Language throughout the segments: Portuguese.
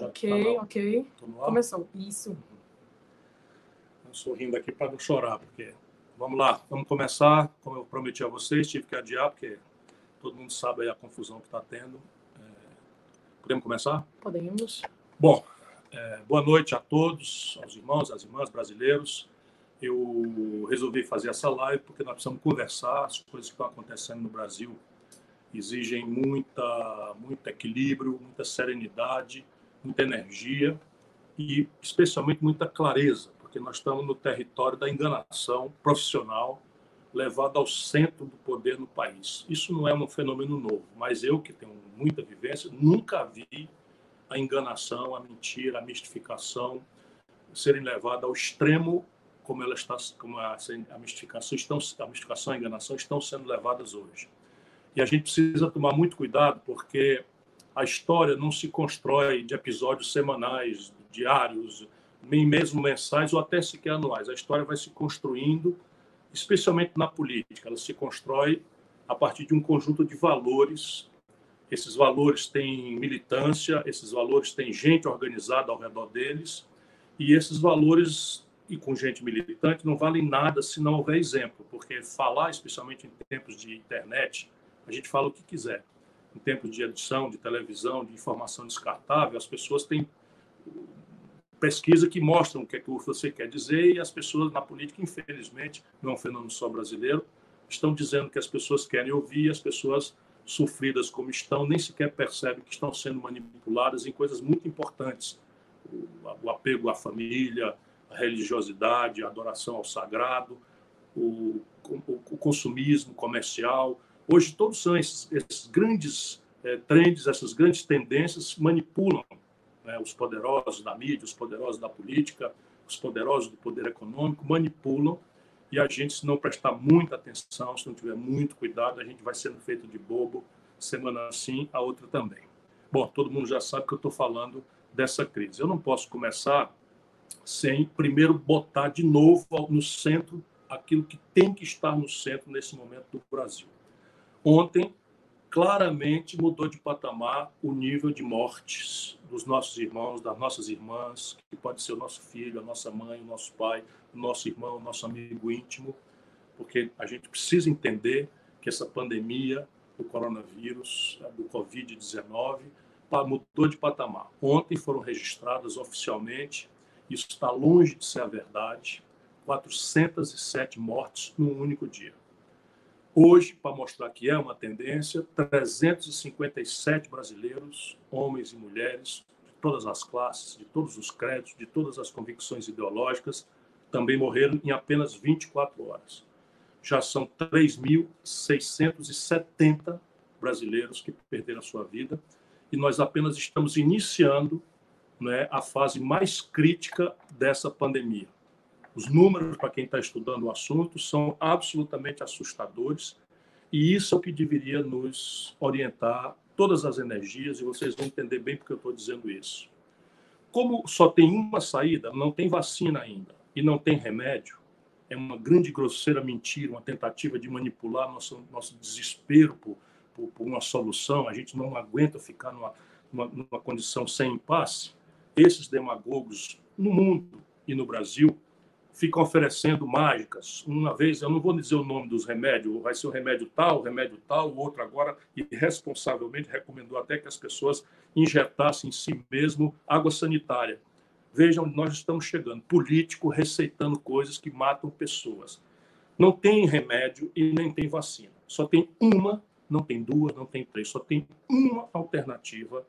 Ok, tá ok. Começou. Isso. sorrindo aqui para não chorar, porque. Vamos lá, vamos começar. Como eu prometi a vocês, tive que adiar, porque todo mundo sabe a confusão que está tendo. É... Podemos começar? Podemos. Bom, é, boa noite a todos, aos irmãos, às irmãs brasileiros. Eu resolvi fazer essa live porque nós precisamos conversar as coisas que estão acontecendo no Brasil exigem muita, muito equilíbrio, muita serenidade, muita energia e especialmente muita clareza, porque nós estamos no território da enganação profissional levada ao centro do poder no país. Isso não é um fenômeno novo, mas eu que tenho muita vivência nunca vi a enganação, a mentira, a mistificação serem levadas ao extremo como ela está, como a, a mistificação estão, a mistificação a enganação estão sendo levadas hoje. E a gente precisa tomar muito cuidado, porque a história não se constrói de episódios semanais, diários, nem mesmo mensais ou até sequer anuais. A história vai se construindo, especialmente na política. Ela se constrói a partir de um conjunto de valores. Esses valores têm militância, esses valores têm gente organizada ao redor deles, e esses valores, e com gente militante, não valem nada se não houver exemplo, porque falar, especialmente em tempos de internet, a gente fala o que quiser. Em tempos de edição, de televisão, de informação descartável, as pessoas têm pesquisa que mostram o que, é que você quer dizer e as pessoas na política, infelizmente, não é um fenômeno só brasileiro, estão dizendo que as pessoas querem ouvir, as pessoas sofridas como estão nem sequer percebem que estão sendo manipuladas em coisas muito importantes. O, apego à família, a religiosidade, a adoração ao sagrado, o, o, o consumismo comercial, Hoje, todos são esses, esses grandes é, trends, essas grandes tendências manipulam né, os poderosos da mídia, os poderosos da política, os poderosos do poder econômico, manipulam e a gente, se não prestar muita atenção, se não tiver muito cuidado, a gente vai sendo feito de bobo, semana assim, a outra também. Bom, todo mundo já sabe que eu estou falando dessa crise. Eu não posso começar sem primeiro botar de novo no centro aquilo que tem que estar no centro nesse momento do Brasil. Ontem, claramente mudou de patamar o nível de mortes dos nossos irmãos, das nossas irmãs, que pode ser o nosso filho, a nossa mãe, o nosso pai, o nosso irmão, o nosso amigo íntimo, porque a gente precisa entender que essa pandemia do coronavírus, do Covid-19, mudou de patamar. Ontem foram registradas oficialmente, isso está longe de ser a verdade, 407 mortes num único dia. Hoje, para mostrar que é uma tendência, 357 brasileiros, homens e mulheres, de todas as classes, de todos os créditos, de todas as convicções ideológicas, também morreram em apenas 24 horas. Já são 3.670 brasileiros que perderam a sua vida e nós apenas estamos iniciando né, a fase mais crítica dessa pandemia. Os números, para quem está estudando o assunto, são absolutamente assustadores e isso é o que deveria nos orientar todas as energias, e vocês vão entender bem porque eu estou dizendo isso. Como só tem uma saída, não tem vacina ainda e não tem remédio, é uma grande grosseira mentira, uma tentativa de manipular nosso, nosso desespero por, por, por uma solução. A gente não aguenta ficar numa, numa, numa condição sem impasse. Esses demagogos no mundo e no Brasil ficam oferecendo mágicas. Uma vez, eu não vou dizer o nome dos remédios, vai ser o remédio tal, o remédio tal, o outro agora, irresponsavelmente recomendou até que as pessoas injetassem em si mesmo água sanitária. Vejam onde nós estamos chegando. Político receitando coisas que matam pessoas. Não tem remédio e nem tem vacina. Só tem uma, não tem duas, não tem três, só tem uma alternativa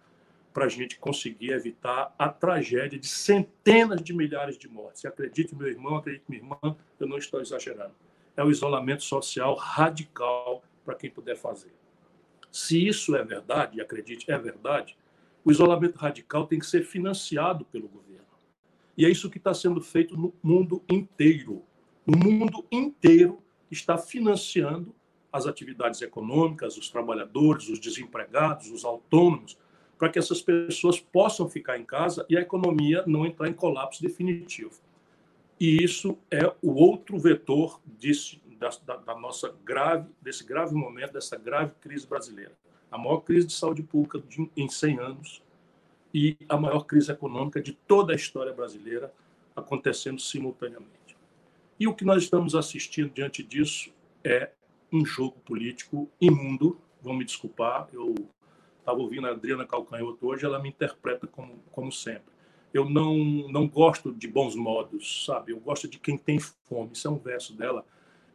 para a gente conseguir evitar a tragédia de centenas de milhares de mortes. Acredite, meu irmão, acredite, minha irmã, eu não estou exagerando. É o isolamento social radical para quem puder fazer. Se isso é verdade, e acredite, é verdade, o isolamento radical tem que ser financiado pelo governo. E é isso que está sendo feito no mundo inteiro. O mundo inteiro está financiando as atividades econômicas, os trabalhadores, os desempregados, os autônomos, para que essas pessoas possam ficar em casa e a economia não entrar em colapso definitivo. E isso é o outro vetor desse, da, da, nossa grave, desse grave momento, dessa grave crise brasileira. A maior crise de saúde pública de, em 100 anos. e a maior crise econômica de toda a história brasileira acontecendo simultaneamente. E o que nós estamos assistindo diante disso é um jogo político imundo. Vão me desculpar, eu estava ouvindo a Adriana Calcanhoto hoje, ela me interpreta como, como sempre. Eu não, não gosto de bons modos, sabe? Eu gosto de quem tem fome. Isso é um verso dela.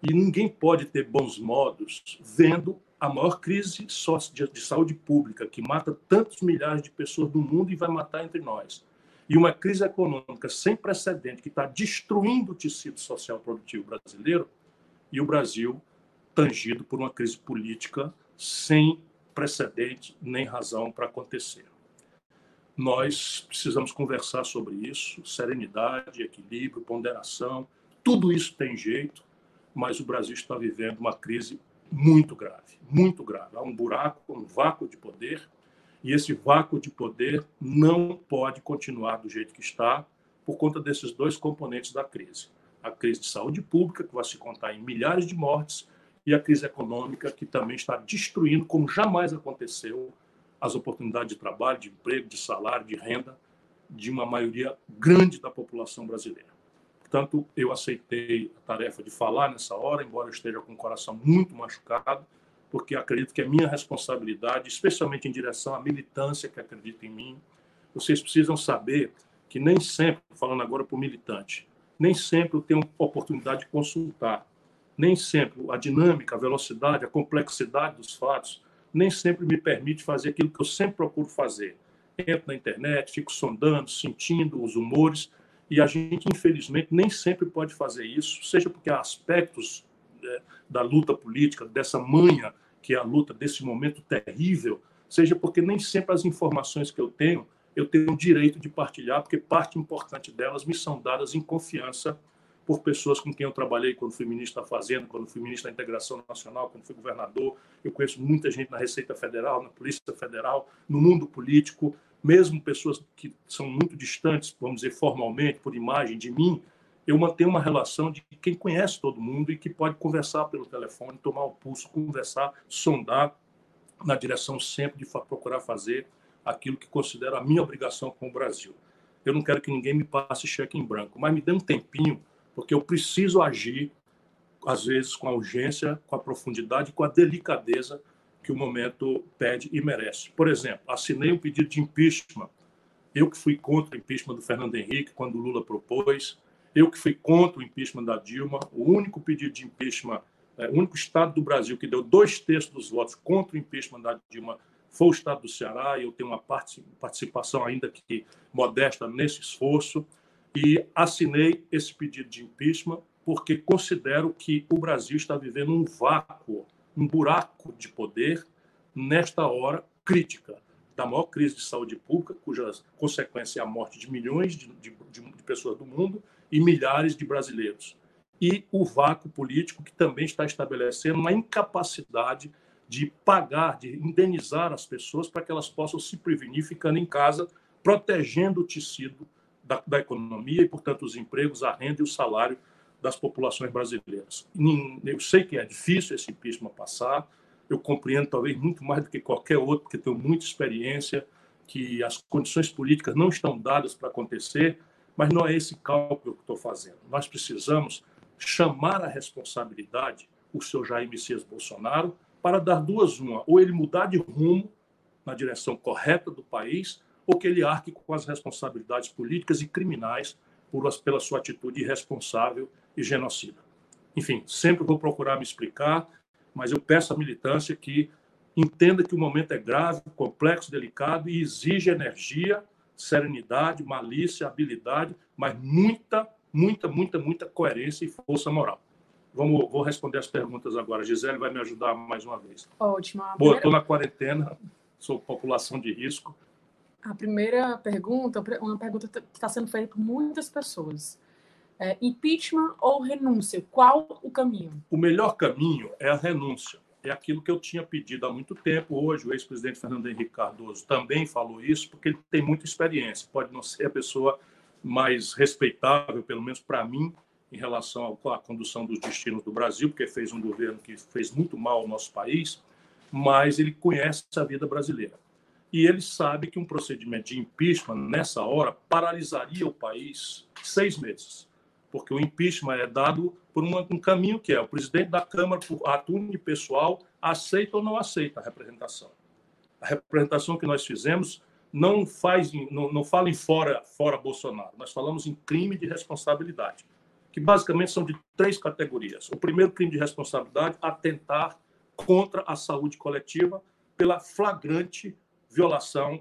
E ninguém pode ter bons modos vendo a maior crise de saúde pública, que mata tantos milhares de pessoas do mundo e vai matar entre nós. E uma crise econômica sem precedente, que está destruindo o tecido social produtivo brasileiro, e o Brasil tangido por uma crise política sem precedente nem razão para acontecer. Nós precisamos conversar sobre isso, serenidade, equilíbrio, ponderação, tudo isso tem jeito, mas o Brasil está vivendo uma crise muito grave, muito grave. Há um buraco, um vácuo de poder, e esse vácuo de poder não pode continuar do jeito que está por conta desses dois componentes da crise. A crise de saúde pública, que vai se contar em milhares de mortes, e a crise econômica, que também está destruindo, como jamais aconteceu, as oportunidades de trabalho, de emprego, de salário, de renda de uma maioria grande da população brasileira. Portanto, eu aceitei a tarefa de falar nessa hora, embora eu esteja com o coração muito machucado, porque acredito que é minha responsabilidade, especialmente em direção à militância que acredita em mim. Vocês precisam saber que nem sempre, falando agora para o militante, nem sempre eu tenho oportunidade de consultar nem sempre a dinâmica, a velocidade, a complexidade dos fatos, nem sempre me permite fazer aquilo que eu sempre procuro fazer. Entro na internet, fico sondando, sentindo os humores, e a gente, infelizmente, nem sempre pode fazer isso, seja porque há aspectos é, da luta política, dessa manha que é a luta desse momento terrível, seja porque nem sempre as informações que eu tenho, eu tenho o direito de partilhar, porque parte importante delas me são dadas em confiança por pessoas com quem eu trabalhei quando fui ministro da Fazenda, quando fui ministro da Integração Nacional, quando fui governador. Eu conheço muita gente na Receita Federal, na Polícia Federal, no mundo político, mesmo pessoas que são muito distantes, vamos dizer, formalmente, por imagem de mim, eu mantenho uma relação de quem conhece todo mundo e que pode conversar pelo telefone, tomar o pulso, conversar, sondar na direção sempre de procurar fazer aquilo que considero a minha obrigação com o Brasil. Eu não quero que ninguém me passe cheque em branco, mas me dê um tempinho porque eu preciso agir, às vezes, com a urgência, com a profundidade, com a delicadeza que o momento pede e merece. Por exemplo, assinei um pedido de impeachment. Eu que fui contra o impeachment do Fernando Henrique quando o Lula propôs, eu que fui contra o impeachment da Dilma, o único pedido de impeachment, é, o único estado do Brasil que deu dois terços dos votos contra o impeachment da Dilma foi o estado do Ceará, e eu tenho uma participação ainda que modesta nesse esforço e assinei esse pedido de impeachment porque considero que o Brasil está vivendo um vácuo, um buraco de poder nesta hora crítica da maior crise de saúde pública, cuja consequência é a morte de milhões de, de, de pessoas do mundo e milhares de brasileiros. E o vácuo político que também está estabelecendo uma incapacidade de pagar, de indenizar as pessoas para que elas possam se prevenir ficando em casa, protegendo o tecido da, da economia e, portanto, os empregos, a renda e o salário das populações brasileiras. Eu sei que é difícil esse impeachment passar, eu compreendo talvez muito mais do que qualquer outro, porque tenho muita experiência, que as condições políticas não estão dadas para acontecer, mas não é esse cálculo que estou fazendo. Nós precisamos chamar a responsabilidade o senhor Jair Messias Bolsonaro para dar duas uma, ou ele mudar de rumo na direção correta do país, ou que ele arque com as responsabilidades políticas e criminais por, pela sua atitude irresponsável e genocida. Enfim, sempre vou procurar me explicar, mas eu peço à militância que entenda que o momento é grave, complexo, delicado e exige energia, serenidade, malícia, habilidade, mas muita, muita, muita, muita coerência e força moral. Vamos, vou responder as perguntas agora. Gisele vai me ajudar mais uma vez. Ótimo. Boa, estou na quarentena, sou população de risco, a primeira pergunta, uma pergunta que está sendo feita por muitas pessoas. É, impeachment ou renúncia? Qual o caminho? O melhor caminho é a renúncia. É aquilo que eu tinha pedido há muito tempo. Hoje, o ex-presidente Fernando Henrique Cardoso também falou isso, porque ele tem muita experiência. Pode não ser a pessoa mais respeitável, pelo menos para mim, em relação à condução dos destinos do Brasil, porque fez um governo que fez muito mal ao nosso país, mas ele conhece a vida brasileira. E ele sabe que um procedimento de impeachment, nessa hora, paralisaria o país seis meses. Porque o impeachment é dado por um, um caminho que é o presidente da Câmara, por ato pessoal, aceita ou não aceita a representação. A representação que nós fizemos não faz, não, não fala em fora, fora Bolsonaro. Nós falamos em crime de responsabilidade, que basicamente são de três categorias. O primeiro crime de responsabilidade, atentar contra a saúde coletiva pela flagrante violação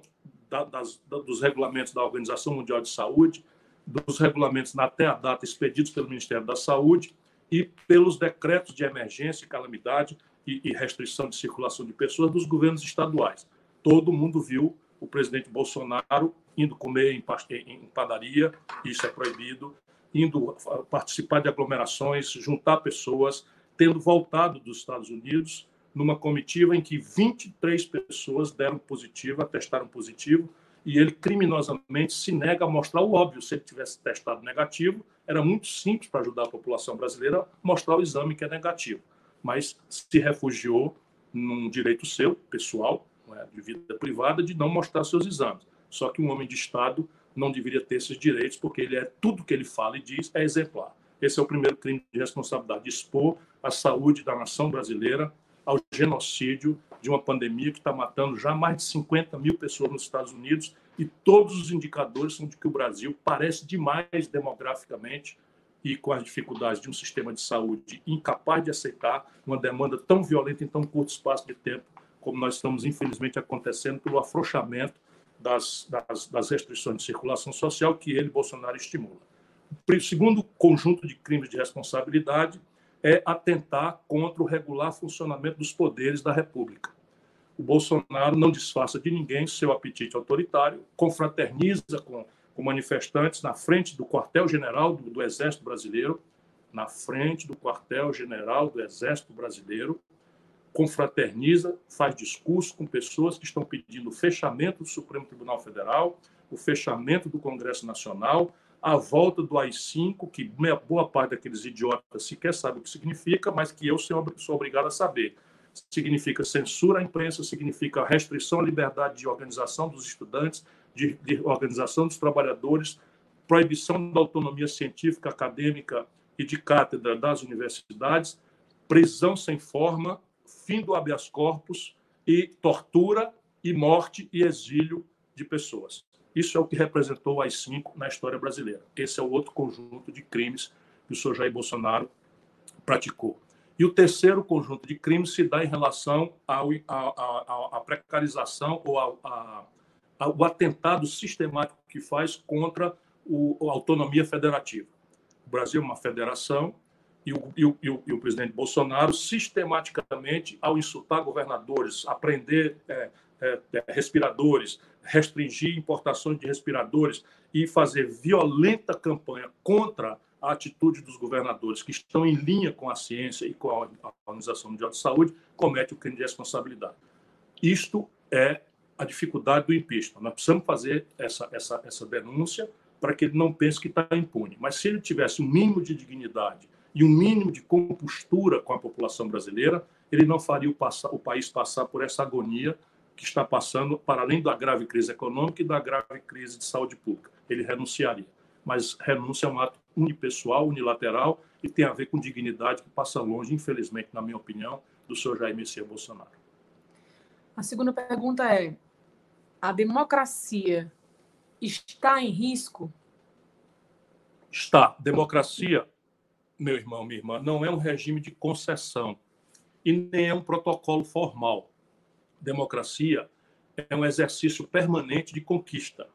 da, das, da, dos regulamentos da Organização Mundial de Saúde, dos regulamentos até a data expedidos pelo Ministério da Saúde e pelos decretos de emergência, calamidade e, e restrição de circulação de pessoas dos governos estaduais. Todo mundo viu o presidente Bolsonaro indo comer em, em padaria, isso é proibido, indo participar de aglomerações, juntar pessoas, tendo voltado dos Estados Unidos numa comitiva em que 23 pessoas deram positivo, atestaram positivo, e ele criminosamente se nega a mostrar o óbvio. Se ele tivesse testado negativo, era muito simples para ajudar a população brasileira mostrar o exame que é negativo. Mas se refugiou num direito seu, pessoal, é, de vida privada, de não mostrar seus exames. Só que um homem de Estado não deveria ter esses direitos, porque ele é tudo que ele fala e diz é exemplar. Esse é o primeiro crime de responsabilidade, expor a saúde da nação brasileira ao genocídio de uma pandemia que está matando já mais de 50 mil pessoas nos Estados Unidos e todos os indicadores são de que o Brasil parece demais demograficamente e com as dificuldades de um sistema de saúde incapaz de aceitar uma demanda tão violenta em tão curto espaço de tempo como nós estamos infelizmente acontecendo pelo afrouxamento das, das, das restrições de circulação social que ele, Bolsonaro, estimula. O segundo conjunto de crimes de responsabilidade é atentar contra o regular funcionamento dos poderes da República. O Bolsonaro não disfarça de ninguém seu apetite autoritário, confraterniza com, com manifestantes na frente do quartel-general do, do Exército Brasileiro, na frente do quartel-general do Exército Brasileiro, confraterniza, faz discurso com pessoas que estão pedindo o fechamento do Supremo Tribunal Federal, o fechamento do Congresso Nacional, a volta do AI-5, que boa parte daqueles idiotas sequer sabe o que significa, mas que eu sou obrigado a saber. Significa censura à imprensa, significa restrição à liberdade de organização dos estudantes, de, de organização dos trabalhadores, proibição da autonomia científica, acadêmica e de cátedra das universidades, prisão sem forma, fim do habeas corpus e tortura e morte e exílio de pessoas. Isso é o que representou o AI-5 na história brasileira. Esse é o outro conjunto de crimes que o senhor Jair Bolsonaro praticou. E o terceiro conjunto de crimes se dá em relação à precarização ou ao atentado sistemático que faz contra o, a autonomia federativa. O Brasil é uma federação e o, e, o, e, o, presidente Bolsonaro, sistematicamente, ao insultar governadores, aprender é, respiradores, restringir importações de respiradores e fazer violenta campanha contra a atitude dos governadores que estão em linha com a ciência e com a Organização Mundial de Saúde, comete o crime de responsabilidade. Isto é a dificuldade do impeachment. Nós precisamos fazer essa, essa, essa denúncia para que ele não pense que está impune. Mas se ele tivesse um mínimo de dignidade e um mínimo de compostura com a população brasileira, ele não faria o, o país passar por essa agonia que está passando, para além da grave crise econômica e da grave crise de saúde pública. Ele renunciaria. Mas renúncia é um ato unipessoal, unilateral e tem a ver com dignidade que passa longe, infelizmente, na minha opinião, do senhor Jair Messias Bolsonaro. A segunda pergunta é: a democracia está em risco? Está. Democracia, meu irmão, minha irmã, não é um regime de concessão e nem é um protocolo formal democracia é um exercício permanente de conquista.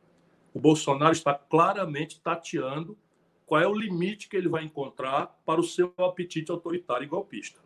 O Bolsonaro está claramente tateando qual é o limite que ele vai encontrar para o seu apetite autoritário e golpista.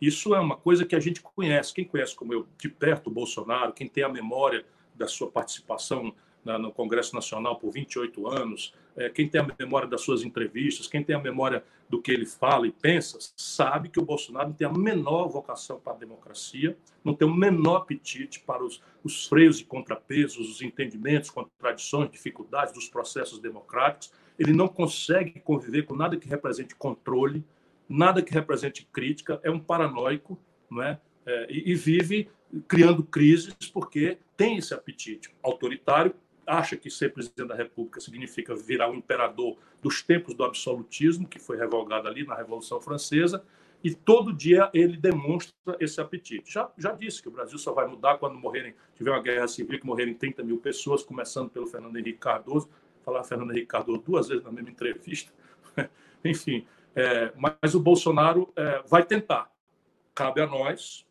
Isso é uma coisa que a gente conhece. Quem conhece como eu de perto o Bolsonaro, quem tem a memória da sua participação no Congresso Nacional por 28 anos, é, quem tem a memória das suas entrevistas, quem tem a memória do que ele fala e pensa, sabe que o Bolsonaro não tem a menor vocação para a democracia, não tem o menor apetite para os, os freios e contrapesos, os entendimentos, contradições, dificuldades dos processos democráticos. Ele não consegue conviver com nada que represente controle, nada que represente crítica, é um paranoico, não é? é e, e vive criando crises, porque tem esse apetite autoritário, acha que ser presidente da República significa virar um imperador dos tempos do absolutismo, que foi revogado ali na Revolução Francesa, e todo dia ele demonstra esse apetite. Já, já disse que o Brasil só vai mudar quando morrerem, tiver uma guerra civil, que morrerem 30 mil pessoas, começando pelo Fernando Henrique Cardoso. Falar Fernando Henrique Cardoso duas vezes na mesma entrevista. Enfim, é, mas o Bolsonaro é, vai tentar. Cabe a nós,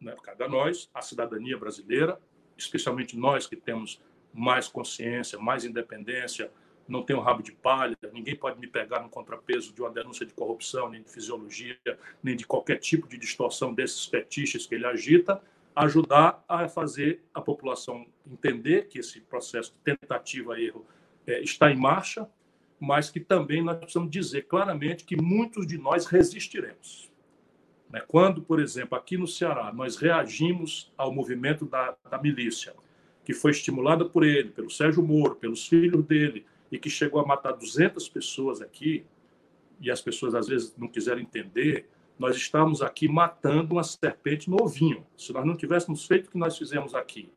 né, cabe a nós, a cidadania brasileira, especialmente nós que temos mais consciência, mais independência, não tenho rabo de palha, ninguém pode me pegar no contrapeso de uma denúncia de corrupção, nem de fisiologia, nem de qualquer tipo de distorção desses fetiches que ele agita, ajudar a fazer a população entender que esse processo de tentativa-erro é, está em marcha, mas que também nós precisamos dizer claramente que muitos de nós resistiremos. Né? Quando, por exemplo, aqui no Ceará, nós reagimos ao movimento da, da milícia, que foi estimulada por ele, pelo Sérgio Moro, pelos filhos dele, e que chegou a matar 200 pessoas aqui, e as pessoas às vezes não quiseram entender, nós estamos aqui matando uma serpente no ovinho. Se nós não tivéssemos feito o que nós fizemos aqui,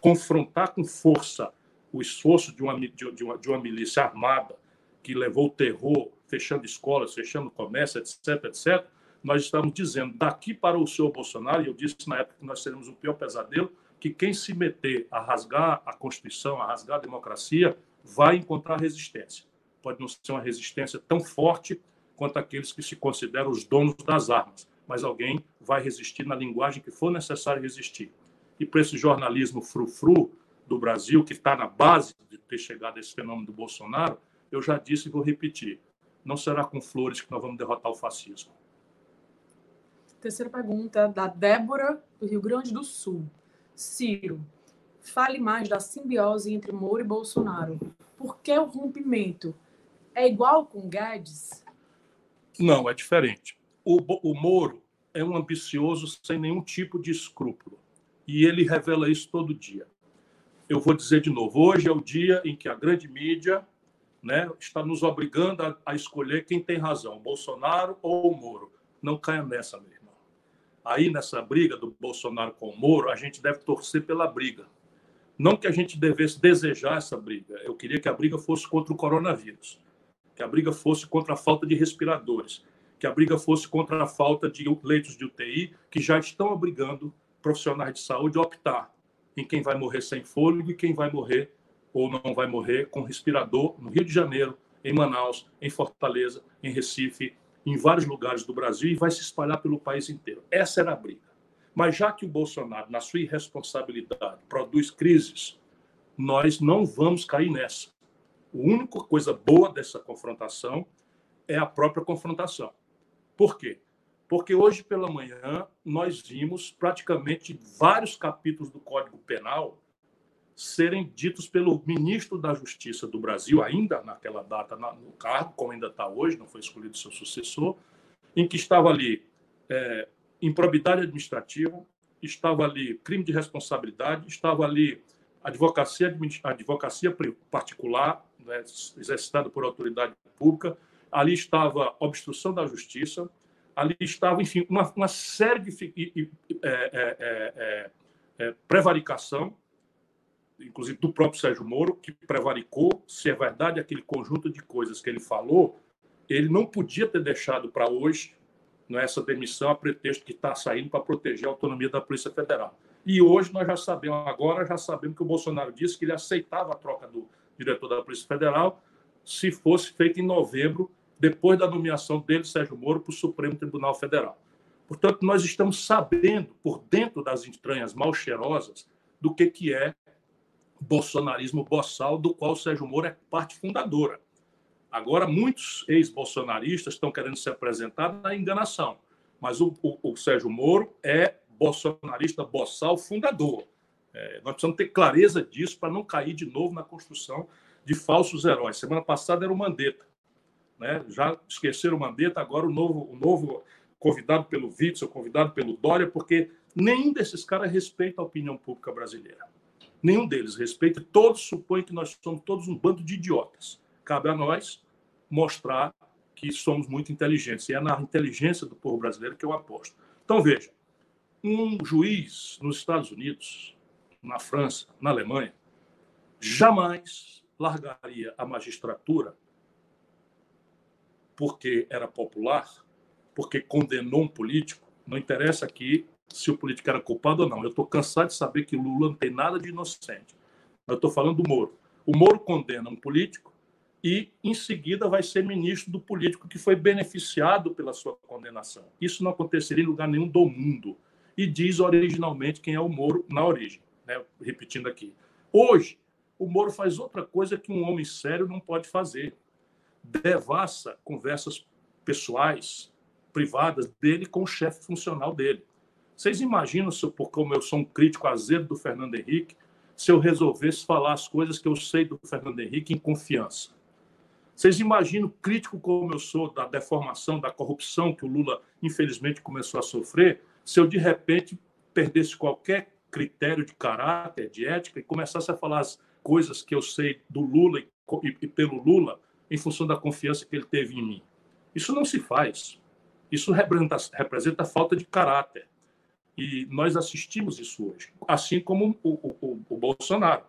confrontar com força o esforço de uma, de uma, de uma milícia armada que levou o terror, fechando escolas, fechando comércio, etc., etc., nós estamos dizendo daqui para o senhor Bolsonaro, e eu disse na época que nós teremos o pior pesadelo, que quem se meter a rasgar a Constituição, a rasgar a democracia, vai encontrar resistência. Pode não ser uma resistência tão forte quanto aqueles que se consideram os donos das armas, mas alguém vai resistir na linguagem que for necessário resistir. E para esse jornalismo frufru do Brasil, que está na base de ter chegado a esse fenômeno do Bolsonaro, eu já disse e vou repetir: não será com flores que nós vamos derrotar o fascismo. Terceira pergunta, da Débora, do Rio Grande do Sul. Ciro, fale mais da simbiose entre Moro e Bolsonaro. Por que o rompimento? É igual com Guedes? Não, é diferente. O, o Moro é um ambicioso sem nenhum tipo de escrúpulo. E ele revela isso todo dia. Eu vou dizer de novo: hoje é o dia em que a grande mídia né, está nos obrigando a, a escolher quem tem razão, Bolsonaro ou o Moro. Não caia nessa, meu irmão. Aí, nessa briga do Bolsonaro com o Moro, a gente deve torcer pela briga. Não que a gente devesse desejar essa briga. Eu queria que a briga fosse contra o coronavírus, que a briga fosse contra a falta de respiradores, que a briga fosse contra a falta de leitos de UTI, que já estão obrigando profissionais de saúde a optar em quem vai morrer sem fôlego e quem vai morrer ou não vai morrer com respirador no Rio de Janeiro, em Manaus, em Fortaleza, em Recife, em vários lugares do Brasil e vai se espalhar pelo país inteiro. Essa era a briga. Mas já que o Bolsonaro, na sua irresponsabilidade, produz crises, nós não vamos cair nessa. A única coisa boa dessa confrontação é a própria confrontação. Por quê? Porque hoje pela manhã nós vimos praticamente vários capítulos do Código Penal serem ditos pelo ministro da Justiça do Brasil, ainda naquela data no cargo, como ainda está hoje, não foi escolhido seu sucessor, em que estava ali é, improbidade administrativa, estava ali crime de responsabilidade, estava ali advocacia, advocacia particular, né, exercitada por autoridade pública, ali estava obstrução da justiça, ali estava, enfim, uma, uma série de é, é, é, é, prevaricação, inclusive do próprio Sérgio Moro, que prevaricou, se é verdade aquele conjunto de coisas que ele falou, ele não podia ter deixado para hoje é essa demissão a pretexto que está saindo para proteger a autonomia da Polícia Federal. E hoje nós já sabemos, agora já sabemos que o Bolsonaro disse que ele aceitava a troca do diretor da Polícia Federal se fosse feita em novembro, depois da nomeação dele, Sérgio Moro, para o Supremo Tribunal Federal. Portanto, nós estamos sabendo, por dentro das entranhas mal cheirosas, do que, que é bolsonarismo boçal, do qual Sérgio Moro é parte fundadora. Agora, muitos ex-bolsonaristas estão querendo se apresentar na enganação, mas o, o, o Sérgio Moro é bolsonarista boçal fundador. É, nós precisamos ter clareza disso para não cair de novo na construção de falsos heróis. Semana passada era o Mandetta. Né? Já esqueceram o Mandetta, agora o novo, o novo convidado pelo Witzel, convidado pelo Dória, porque nenhum desses caras respeita a opinião pública brasileira. Nenhum deles respeita, todos supõem que nós somos todos um bando de idiotas. Cabe a nós mostrar que somos muito inteligentes. E é na inteligência do povo brasileiro que eu aposto. Então, veja, um juiz nos Estados Unidos, na França, na Alemanha, jamais largaria a magistratura porque era popular, porque condenou um político. Não interessa aqui se o político era culpado ou não. Eu estou cansado de saber que Lula não tem nada de inocente. Eu estou falando do Moro. O Moro condena um político e, em seguida, vai ser ministro do político que foi beneficiado pela sua condenação. Isso não aconteceria em lugar nenhum do mundo. E diz originalmente quem é o Moro na origem. Né? Repetindo aqui. Hoje, o Moro faz outra coisa que um homem sério não pode fazer. Devassa conversas pessoais, privadas dele com o chefe funcional dele. Vocês imaginam, se eu, como eu sou um crítico azedo do Fernando Henrique, se eu resolvesse falar as coisas que eu sei do Fernando Henrique em confiança? Vocês imaginam, crítico como eu sou da deformação, da corrupção que o Lula, infelizmente, começou a sofrer, se eu, de repente, perdesse qualquer critério de caráter, de ética, e começasse a falar as coisas que eu sei do Lula e, e pelo Lula, em função da confiança que ele teve em mim? Isso não se faz. Isso representa, representa falta de caráter. E nós assistimos isso hoje, assim como o, o, o Bolsonaro.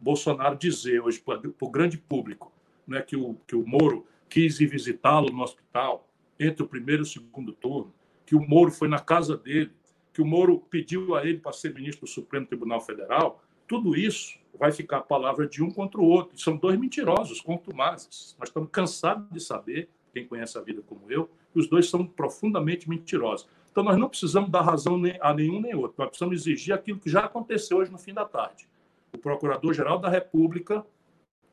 Bolsonaro dizer hoje para o grande público né, que, o, que o Moro quis ir visitá-lo no hospital entre o primeiro e o segundo turno, que o Moro foi na casa dele, que o Moro pediu a ele para ser ministro do Supremo Tribunal Federal, tudo isso vai ficar a palavra de um contra o outro. São dois mentirosos, contumazes. Nós estamos cansados de saber, quem conhece a vida como eu, que os dois são profundamente mentirosos. Então, nós não precisamos dar razão a nenhum nem outro. Nós precisamos exigir aquilo que já aconteceu hoje no fim da tarde. O Procurador-Geral da República,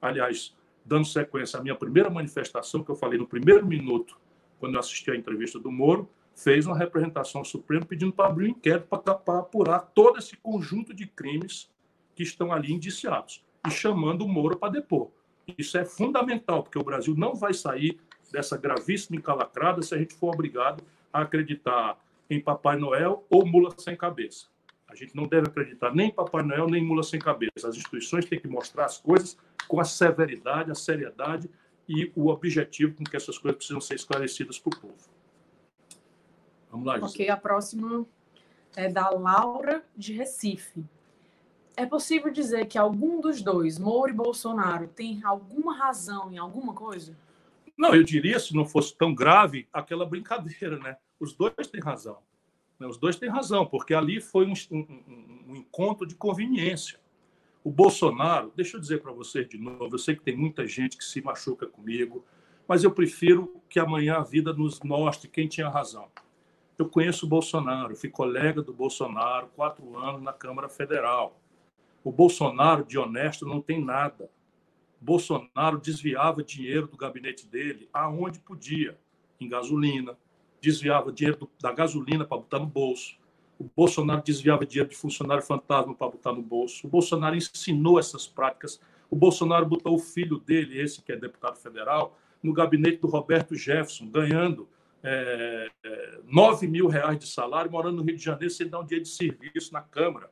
aliás, dando sequência à minha primeira manifestação, que eu falei no primeiro minuto, quando eu assisti à entrevista do Moro, fez uma representação ao Supremo pedindo para abrir um inquérito para apurar todo esse conjunto de crimes que estão ali indiciados e chamando o Moro para depor. Isso é fundamental, porque o Brasil não vai sair dessa gravíssima encalacrada se a gente for obrigado a acreditar em Papai Noel ou mula sem cabeça. A gente não deve acreditar nem em Papai Noel nem em mula sem cabeça. As instituições têm que mostrar as coisas com a severidade, a seriedade e o objetivo com que essas coisas precisam ser esclarecidas para o povo. Vamos lá, Ok, a próxima é da Laura de Recife. É possível dizer que algum dos dois, Moro e Bolsonaro, tem alguma razão em alguma coisa? Não, eu diria, se não fosse tão grave, aquela brincadeira, né? Os dois têm razão. Né? Os dois têm razão, porque ali foi um, um, um encontro de conveniência. O Bolsonaro, deixa eu dizer para vocês de novo, eu sei que tem muita gente que se machuca comigo, mas eu prefiro que amanhã a vida nos mostre quem tinha razão. Eu conheço o Bolsonaro, fui colega do Bolsonaro quatro anos na Câmara Federal. O Bolsonaro, de honesto, não tem nada. Bolsonaro desviava dinheiro do gabinete dele aonde podia, em gasolina, desviava dinheiro do, da gasolina para botar no bolso. O Bolsonaro desviava dinheiro de funcionário fantasma para botar no bolso. O Bolsonaro ensinou essas práticas. O Bolsonaro botou o filho dele, esse que é deputado federal, no gabinete do Roberto Jefferson, ganhando é, é, 9 mil reais de salário, morando no Rio de Janeiro, sem dar um dia de serviço na Câmara.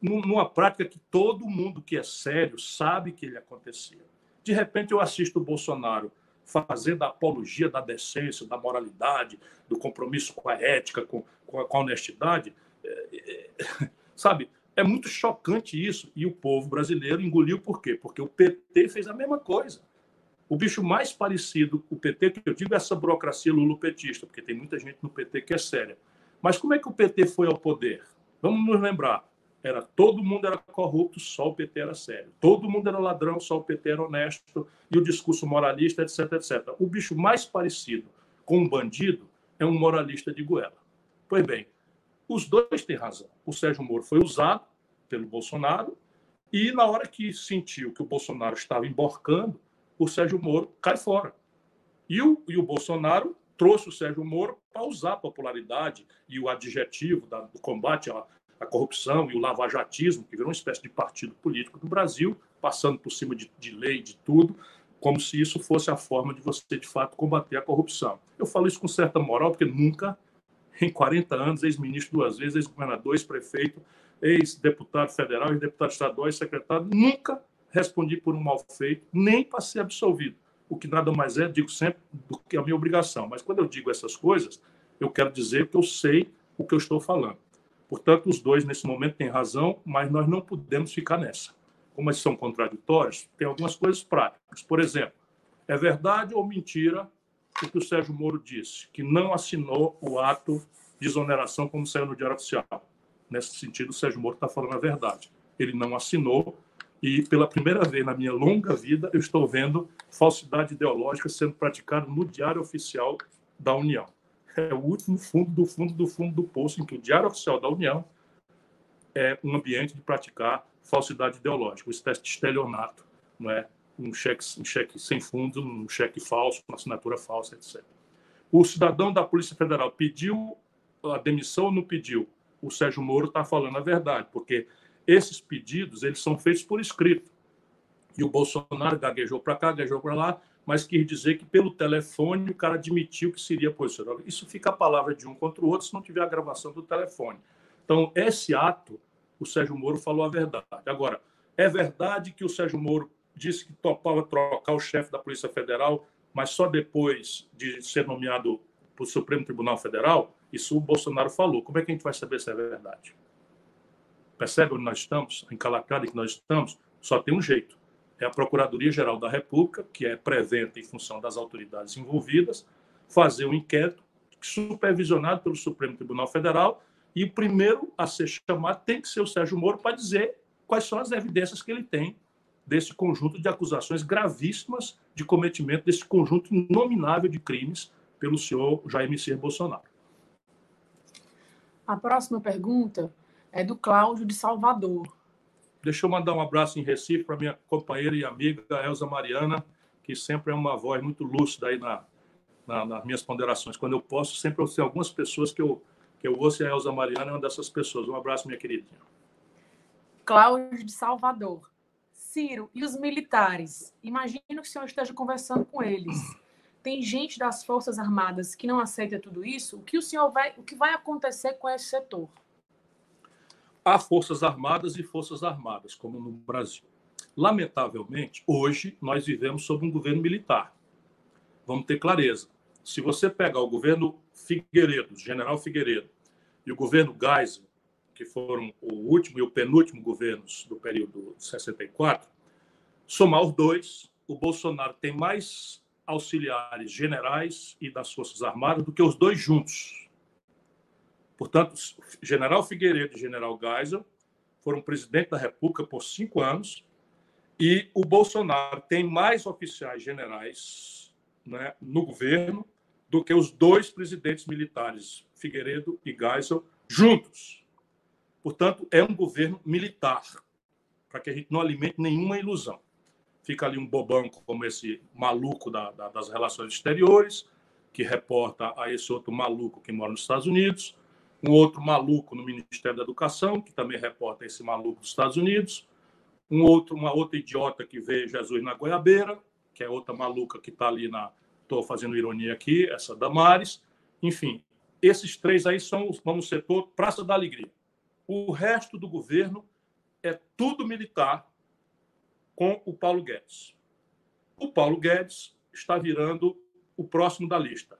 Numa prática que todo mundo que é sério sabe que ele acontecia. De repente, eu assisto o Bolsonaro fazendo a apologia da decência, da moralidade, do compromisso com a ética, com, com, a, com a honestidade. É, é, sabe, é muito chocante isso. E o povo brasileiro engoliu por quê? Porque o PT fez a mesma coisa. O bicho mais parecido o PT, que eu digo, é essa burocracia lulopetista, porque tem muita gente no PT que é séria. Mas como é que o PT foi ao poder? Vamos nos lembrar era todo mundo era corrupto, só o PT era sério. Todo mundo era ladrão, só o PT era honesto. E o discurso moralista, etc, etc. O bicho mais parecido com um bandido é um moralista de goela. Pois bem, os dois têm razão. O Sérgio Moro foi usado pelo Bolsonaro e na hora que sentiu que o Bolsonaro estava emborcando, o Sérgio Moro cai fora. E o, e o Bolsonaro trouxe o Sérgio Moro para usar a popularidade e o adjetivo da, do combate à, a corrupção e o lavajatismo, que virou uma espécie de partido político do Brasil, passando por cima de, de lei, de tudo, como se isso fosse a forma de você, de fato, combater a corrupção. Eu falo isso com certa moral, porque nunca, em 40 anos, ex-ministro duas vezes, ex-governador, ex-prefeito, ex-deputado federal, ex-deputado estadual, ex-secretário, nunca respondi por um mal feito, nem para ser absolvido. O que nada mais é, digo sempre, do que a minha obrigação. Mas quando eu digo essas coisas, eu quero dizer que eu sei o que eu estou falando. Portanto, os dois, nesse momento, têm razão, mas nós não podemos ficar nessa. Como eles são contraditórios, tem algumas coisas práticas. Por exemplo, é verdade ou mentira o que o Sérgio Moro disse, que não assinou o ato de exoneração como saiu no Diário Oficial. Nesse sentido, o Sérgio Moro está falando a verdade. Ele não assinou e, pela primeira vez na minha longa vida, eu estou vendo falsidade ideológica sendo praticada no Diário Oficial da União é o último fundo do fundo do fundo do poço em que o Diário Oficial da União é um ambiente de praticar falsidade ideológica, uma espécie de estelionato, não é? um, cheque, um cheque sem fundo, um cheque falso, uma assinatura falsa, etc. O cidadão da Polícia Federal pediu a demissão ou não pediu? O Sérgio Moro está falando a verdade, porque esses pedidos eles são feitos por escrito. E o Bolsonaro gaguejou para cá, gaguejou para lá, mas quis dizer que pelo telefone o cara admitiu que seria posicionado. Isso fica a palavra de um contra o outro se não tiver a gravação do telefone. Então, esse ato, o Sérgio Moro falou a verdade. Agora, é verdade que o Sérgio Moro disse que topava trocar o chefe da Polícia Federal, mas só depois de ser nomeado para o Supremo Tribunal Federal? Isso o Bolsonaro falou. Como é que a gente vai saber se é verdade? Percebe onde nós estamos? A encalacrada que nós estamos? Só tem um jeito é a Procuradoria-Geral da República, que é preventa em função das autoridades envolvidas, fazer um inquérito supervisionado pelo Supremo Tribunal Federal e o primeiro a ser chamado tem que ser o Sérgio Moro para dizer quais são as evidências que ele tem desse conjunto de acusações gravíssimas de cometimento desse conjunto inominável de crimes pelo senhor Jair Messias Bolsonaro. A próxima pergunta é do Cláudio de Salvador. Deixa eu mandar um abraço em Recife para minha companheira e amiga Elza Mariana, que sempre é uma voz muito lúcida aí na, na, nas minhas ponderações. Quando eu posso, sempre eu tenho algumas pessoas que eu, que eu ouço e a Elza Mariana é uma dessas pessoas. Um abraço, minha queridinha. Cláudio de Salvador. Ciro, e os militares? Imagino que o senhor esteja conversando com eles. Tem gente das Forças Armadas que não aceita tudo isso? O que o senhor vai, o que vai acontecer com esse setor? Há forças armadas e forças armadas, como no Brasil. Lamentavelmente, hoje nós vivemos sob um governo militar. Vamos ter clareza. Se você pegar o governo Figueiredo, general Figueiredo, e o governo Geisel, que foram o último e o penúltimo governos do período de 64, somar os dois, o Bolsonaro tem mais auxiliares generais e das Forças Armadas do que os dois juntos. Portanto, General Figueiredo e General Geisel foram presidente da República por cinco anos e o Bolsonaro tem mais oficiais generais né, no governo do que os dois presidentes militares, Figueiredo e Geisel, juntos. Portanto, é um governo militar, para que a gente não alimente nenhuma ilusão. Fica ali um bobão como esse maluco da, da, das relações exteriores, que reporta a esse outro maluco que mora nos Estados Unidos, um outro maluco no Ministério da Educação, que também reporta esse maluco dos Estados Unidos, um outro, uma outra idiota que vê Jesus na goiabeira, que é outra maluca que está ali na. Estou fazendo ironia aqui, essa Damares. Enfim, esses três aí são, vamos setor Praça da Alegria. O resto do governo é tudo militar com o Paulo Guedes. O Paulo Guedes está virando o próximo da lista.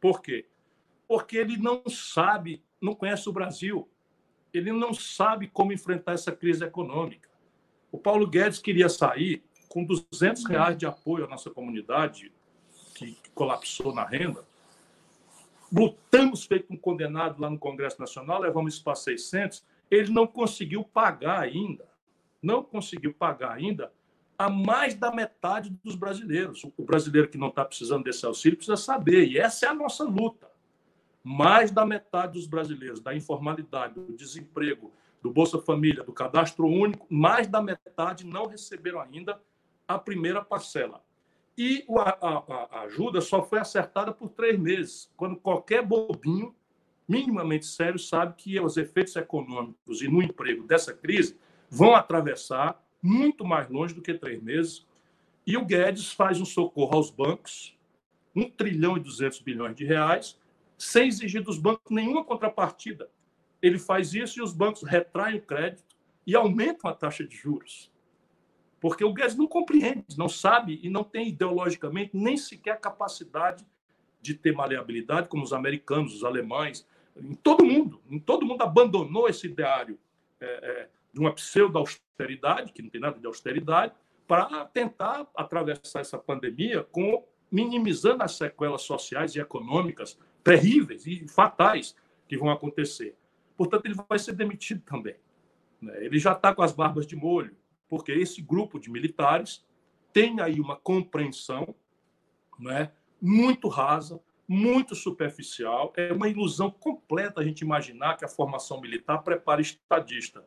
Por quê? Porque ele não sabe não conhece o Brasil. Ele não sabe como enfrentar essa crise econômica. O Paulo Guedes queria sair com 200 reais de apoio à nossa comunidade, que colapsou na renda. Lutamos feito um condenado lá no Congresso Nacional, levamos isso para 600. Ele não conseguiu pagar ainda, não conseguiu pagar ainda a mais da metade dos brasileiros. O brasileiro que não está precisando desse auxílio precisa saber, e essa é a nossa luta mais da metade dos brasileiros, da informalidade, do desemprego, do Bolsa Família, do cadastro único, mais da metade não receberam ainda a primeira parcela. E a, ajuda só foi acertada por três meses, quando qualquer bobinho minimamente sério sabe que os efeitos econômicos e no emprego dessa crise vão atravessar muito mais longe do que três meses. E o Guedes faz um socorro aos bancos, 1 trilhão e 200 bilhões de reais, sem exigir dos bancos nenhuma contrapartida. Ele faz isso e os bancos retraem o crédito e aumentam a taxa de juros. Porque o Guedes não compreende, não sabe e não tem ideologicamente nem sequer a capacidade de ter maleabilidade, como os americanos, os alemães, em todo mundo. Em todo mundo abandonou esse ideário é, é, de uma pseudo-austeridade, que não tem nada de austeridade, para tentar atravessar essa pandemia com minimizando as sequelas sociais e econômicas terríveis e fatais que vão acontecer. Portanto, ele vai ser demitido também. Né? Ele já está com as barbas de molho, porque esse grupo de militares tem aí uma compreensão né, muito rasa, muito superficial. É uma ilusão completa a gente imaginar que a formação militar prepara estadista.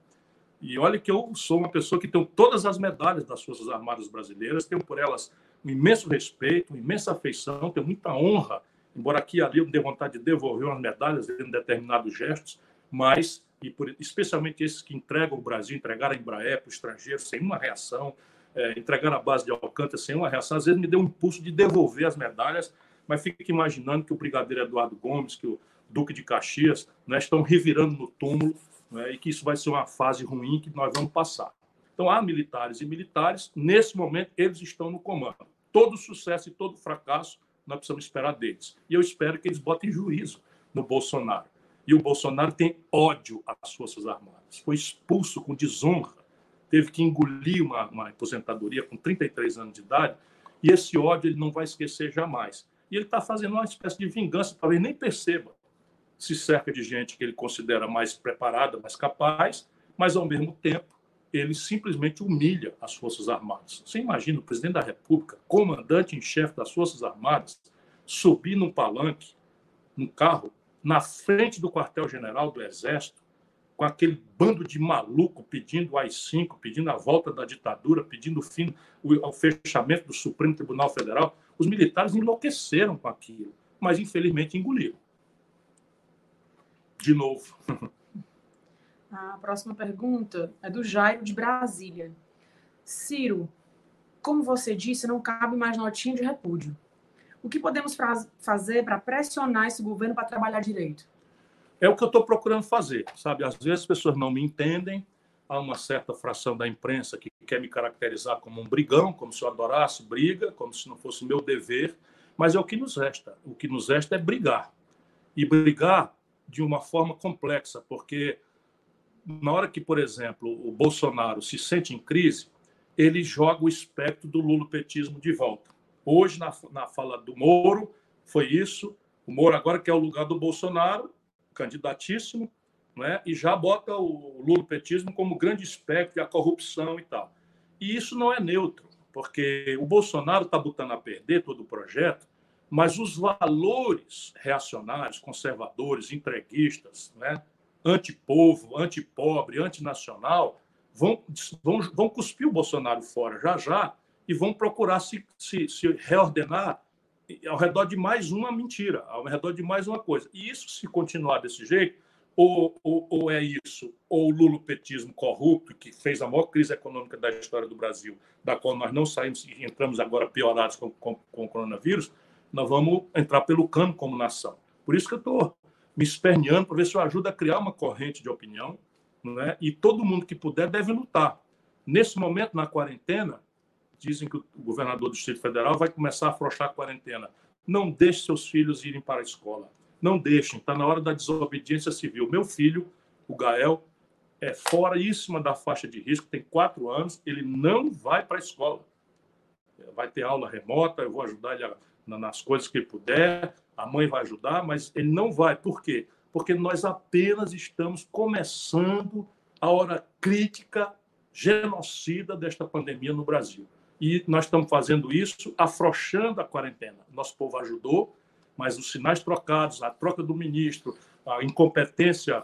E olha que eu sou uma pessoa que tem todas as medalhas das Forças Armadas Brasileiras, tenho por elas um imenso respeito, uma imensa afeição, tenho muita honra, embora aqui e ali eu dê vontade de devolver umas medalhas em determinados gestos, mas, e por, especialmente esses que entregam o Brasil, entregaram a Embraer para o estrangeiro sem uma reação, é, entregaram a base de Alcântara sem uma reação, às vezes me deu um impulso de devolver as medalhas, mas fico imaginando que o brigadeiro Eduardo Gomes, que o Duque de Caxias, né, estão revirando no túmulo né, e que isso vai ser uma fase ruim que nós vamos passar. Então, há militares e militares, nesse momento, eles estão no comando. Todo sucesso e todo fracasso, nós precisamos esperar deles. E eu espero que eles botem juízo no Bolsonaro. E o Bolsonaro tem ódio às Forças Armadas. Foi expulso com desonra, teve que engolir uma, uma aposentadoria com 33 anos de idade, e esse ódio ele não vai esquecer jamais. E ele está fazendo uma espécie de vingança, talvez nem perceba se cerca de gente que ele considera mais preparada, mais capaz, mas ao mesmo tempo ele simplesmente humilha as Forças Armadas. Você imagina o presidente da República, comandante em chefe das Forças Armadas, subir num palanque, num carro, na frente do quartel-general do Exército, com aquele bando de maluco pedindo o AI-5, pedindo a volta da ditadura, pedindo o fim, o, o fechamento do Supremo Tribunal Federal. Os militares enlouqueceram com aquilo, mas infelizmente engoliram de novo. A próxima pergunta é do Jairo de Brasília. Ciro, como você disse, não cabe mais notinha de repúdio. O que podemos fazer para pressionar esse governo para trabalhar direito? É o que eu estou procurando fazer, sabe? Às vezes as pessoas não me entendem, há uma certa fração da imprensa que quer me caracterizar como um brigão, como se eu adorasse briga, como se não fosse meu dever, mas é o que nos resta. O que nos resta é brigar. E brigar de uma forma complexa, porque na hora que, por exemplo, o Bolsonaro se sente em crise, ele joga o espectro do lulopetismo de volta. Hoje, na, na fala do Moro, foi isso. O Moro agora quer o lugar do Bolsonaro, candidatíssimo, né? e já bota o lulopetismo como grande espectro, a corrupção e tal. E isso não é neutro, porque o Bolsonaro está botando a perder todo o projeto, mas os valores reacionários, conservadores, entreguistas, né, antipovo, antipobre, antinacional, vão, vão, vão cuspir o Bolsonaro fora já já e vão procurar se, se, se reordenar ao redor de mais uma mentira, ao redor de mais uma coisa. E isso, se continuar desse jeito, ou, ou, ou é isso, ou o lulopetismo corrupto, que fez a maior crise econômica da história do Brasil, da qual nós não saímos e entramos agora piorados com, com, com o coronavírus, nós vamos entrar pelo cano como nação. Por isso que eu estou me esperneando para ver se eu ajudo a criar uma corrente de opinião, né? e todo mundo que puder deve lutar. Nesse momento, na quarentena, dizem que o governador do Distrito Federal vai começar a afrouxar a quarentena. Não deixe seus filhos irem para a escola. Não deixem, está na hora da desobediência civil. Meu filho, o Gael, é foríssima da faixa de risco, tem quatro anos, ele não vai para a escola. Vai ter aula remota, eu vou ajudar ele a nas coisas que ele puder, a mãe vai ajudar, mas ele não vai. Por quê? Porque nós apenas estamos começando a hora crítica genocida desta pandemia no Brasil. E nós estamos fazendo isso afrouxando a quarentena. Nosso povo ajudou, mas os sinais trocados, a troca do ministro, a incompetência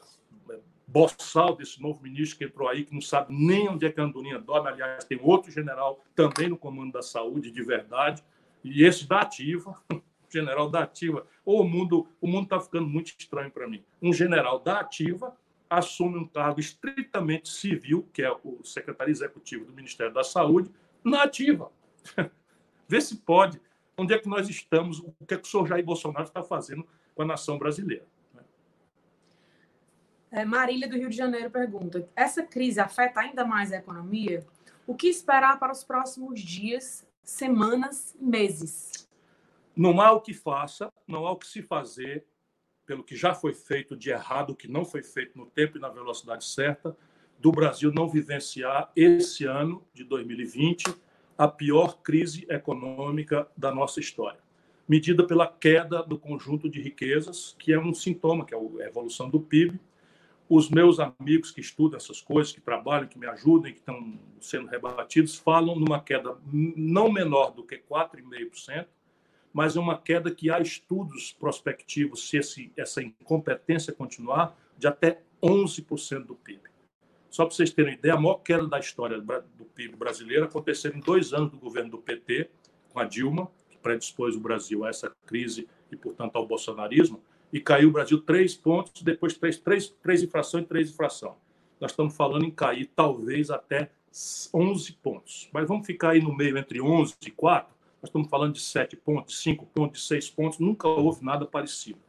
eh, boçal desse novo ministro que entrou aí, que não sabe nem onde é que a Andorinha dorme. Aliás, tem outro general também no comando da saúde, de verdade, e esse da ativa, general da ativa, ou o mundo o mundo está ficando muito estranho para mim. Um general da ativa assume um cargo estritamente civil, que é o secretário executivo do Ministério da Saúde, na ativa. Vê se pode. Onde é que nós estamos? O que é que o senhor Jair Bolsonaro está fazendo com a nação brasileira? É, Marília, do Rio de Janeiro, pergunta: essa crise afeta ainda mais a economia? O que esperar para os próximos dias semanas, meses. Não há o que faça, não há o que se fazer pelo que já foi feito de errado, que não foi feito no tempo e na velocidade certa, do Brasil não vivenciar esse ano de 2020 a pior crise econômica da nossa história, medida pela queda do conjunto de riquezas, que é um sintoma, que é a evolução do PIB. Os meus amigos que estudam essas coisas, que trabalham, que me ajudam, que estão sendo rebatidos, falam numa queda não menor do que 4,5%, mas é uma queda que há estudos prospectivos, se esse, essa incompetência continuar, de até 11% do PIB. Só para vocês terem ideia, a maior queda da história do PIB brasileiro aconteceu em dois anos do governo do PT, com a Dilma, que predispôs o Brasil a essa crise e, portanto, ao bolsonarismo, e caiu o Brasil três pontos, depois três, três, três e três infração. Nós estamos falando em cair talvez até 11 pontos. Mas vamos ficar aí no meio entre 11 e 4. Nós estamos falando de 7 pontos, 5 pontos, 6 pontos. Nunca houve nada parecido.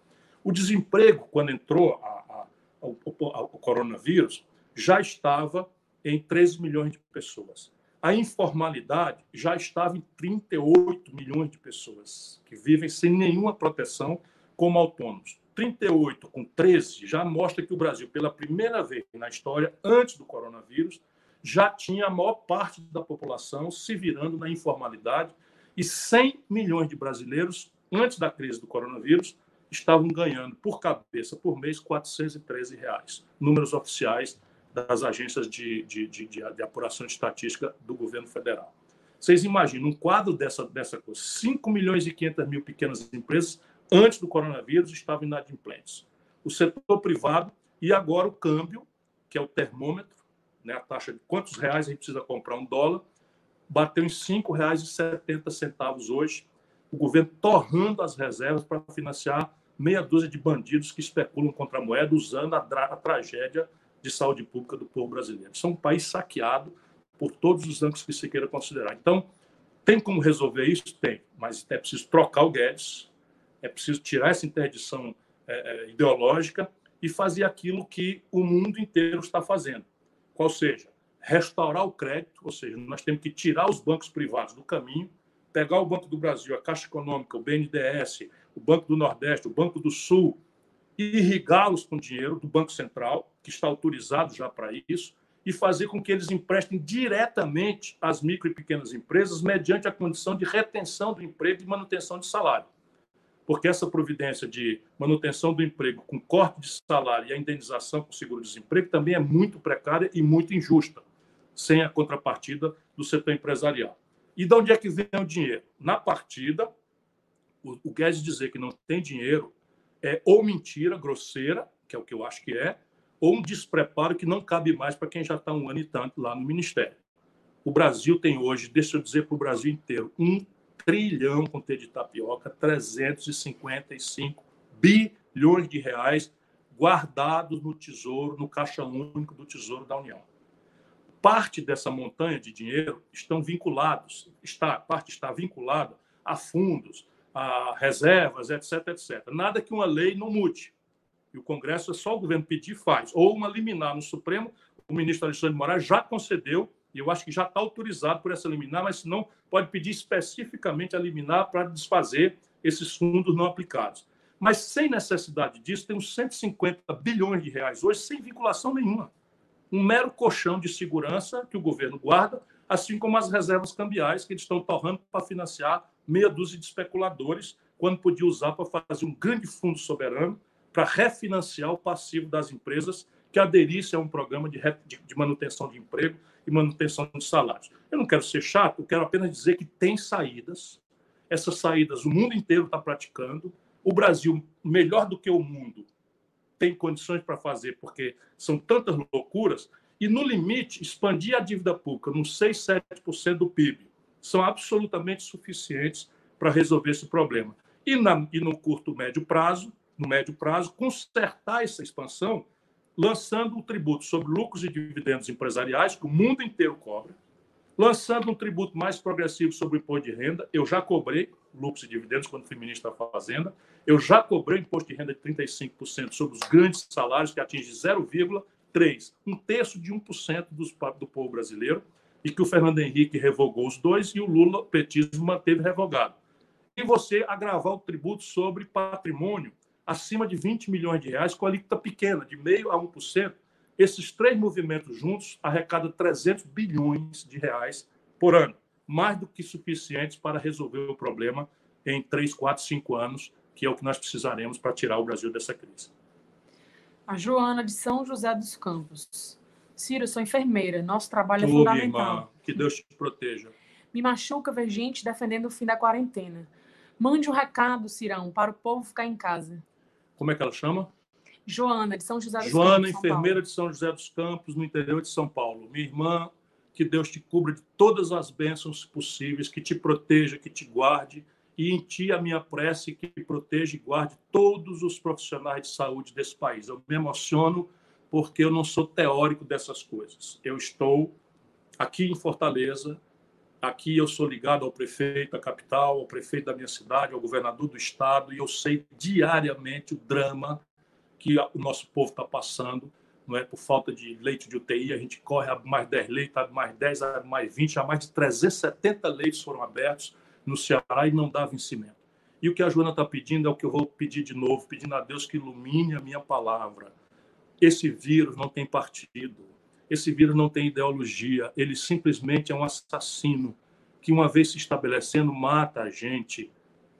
O desemprego, quando entrou a, a, o, o coronavírus, já estava em 13 milhões de pessoas. A informalidade já estava em 38 milhões de pessoas que vivem sem nenhuma proteção como autônomos. 38 com 13 já mostra que o Brasil, pela primeira vez na história, antes do coronavírus, já tinha a maior parte da população se virando na informalidade e 100 milhões de brasileiros, antes da crise do coronavírus, estavam ganhando por cabeça por mês 413 reais. Números oficiais das agências de, de, de, de, apuração de estatística do governo federal. Vocês imaginam um quadro dessa, dessa coisa: 5 milhões e 500 mil pequenas empresas, antes do coronavírus, estavam inadimplentes. O setor privado e agora o câmbio, que é o termômetro, né, a taxa de quantos reais a gente precisa comprar um dólar, bateu em R$ 5,70 hoje. O governo torrando as reservas para financiar meia dúzia de bandidos que especulam contra a moeda usando a, a tragédia de saúde pública do povo brasileiro. Isso é um país saqueado por todos os ângulos que se queira considerar. Então, tem como resolver isso? Tem, mas é preciso trocar o Guedes, é preciso tirar essa interdição é, é ideológica e fazer aquilo que o mundo inteiro está fazendo. Qual seja, restaurar o crédito, ou seja, nós temos que tirar os bancos privados do caminho, pegar o Banco do Brasil, a Caixa Econômica, o BNDES, o Banco do Nordeste, o Banco do Sul, e irrigá-los com dinheiro do Banco Central, que está autorizado já para isso, e fazer com que eles emprestem diretamente às micro e pequenas empresas, mediante a condição de retenção do emprego e manutenção de salário. Porque essa providência de manutenção do emprego com corte de salário e a indenização com seguro-desemprego também é muito precária e muito injusta, sem a contrapartida do setor empresarial. E de onde é que vem o dinheiro? Na partida, o Guedes dizer que não tem dinheiro é ou mentira grosseira, que é o que eu acho que é, ou um despreparo que não cabe mais para quem já está um ano e tanto lá no Ministério. O Brasil tem hoje, deixa eu dizer para o Brasil inteiro, um trilhão com T de tapioca, 355 bilhões de reais guardados no Tesouro, no Caixa Único do Tesouro da União. Parte dessa montanha de dinheiro estão vinculados, está, parte está vinculada a fundos, a reservas, etc, etc. Nada que uma lei não mude. E o Congresso é só o governo pedir faz. Ou uma liminar no Supremo, o ministro Alexandre de Moraes já concedeu, e eu acho que já está autorizado por essa liminar, mas se não, pode pedir especificamente a liminar para desfazer esses fundos não aplicados. Mas sem necessidade disso, temos 150 bilhões de reais hoje sem vinculação nenhuma. Um mero colchão de segurança que o governo guarda, assim como as reservas cambiais que eles estão torrando para financiar meia dúzia de especuladores, quando podia usar para fazer um grande fundo soberano para refinanciar o passivo das empresas que aderissem a um programa de, de, de manutenção de emprego e manutenção de salários. Eu não quero ser chato, eu quero apenas dizer que tem saídas. Essas saídas o mundo inteiro está praticando. O Brasil, melhor do que o mundo, tem condições para fazer, porque são tantas loucuras. E, no limite, expandir a dívida pública nos 6, 7% do PIB são absolutamente suficientes para resolver esse problema. E, na, e no curto médio prazo, no médio prazo, consertar essa expansão, lançando um tributo sobre lucros e dividendos empresariais, que o mundo inteiro cobra, lançando um tributo mais progressivo sobre o imposto de renda. Eu já cobrei lucros e dividendos quando fui ministro da Fazenda. Eu já cobrei imposto de renda de 35% sobre os grandes salários, que atinge 0,3%, um terço de 1% dos, do povo brasileiro e que o Fernando Henrique revogou os dois e o Lula, petismo, manteve revogado. E você agravar o tributo sobre patrimônio acima de 20 milhões de reais, com a alíquota pequena, de meio a 1%. Esses três movimentos juntos arrecadam 300 bilhões de reais por ano, mais do que suficientes para resolver o problema em 3, 4, 5 anos, que é o que nós precisaremos para tirar o Brasil dessa crise. A Joana de São José dos Campos. Ciro, sou enfermeira. Nosso trabalho é fundamental. Irmã, que Deus te proteja. Me machuca ver gente defendendo o fim da quarentena. Mande um recado, Cirão, para o povo ficar em casa. Como é que ela chama? Joana, de São José dos Joana, Campos. Joana, enfermeira de São José dos Campos, no interior de São Paulo. Minha irmã, que Deus te cubra de todas as bênçãos possíveis, que te proteja, que te guarde. E em ti a minha prece que proteja e guarde todos os profissionais de saúde desse país. Eu me emociono porque eu não sou teórico dessas coisas. Eu estou aqui em Fortaleza, aqui eu sou ligado ao prefeito da capital, ao prefeito da minha cidade, ao governador do estado, e eu sei diariamente o drama que o nosso povo está passando, não é por falta de leite de UTI, a gente corre a mais 10 leitos, a mais 10, a mais 20, a mais de 370 leitos foram abertos no Ceará e não dá vencimento. E o que a Joana está pedindo é o que eu vou pedir de novo, pedindo a Deus que ilumine a minha palavra. Esse vírus não tem partido, esse vírus não tem ideologia, ele simplesmente é um assassino que, uma vez se estabelecendo, mata a gente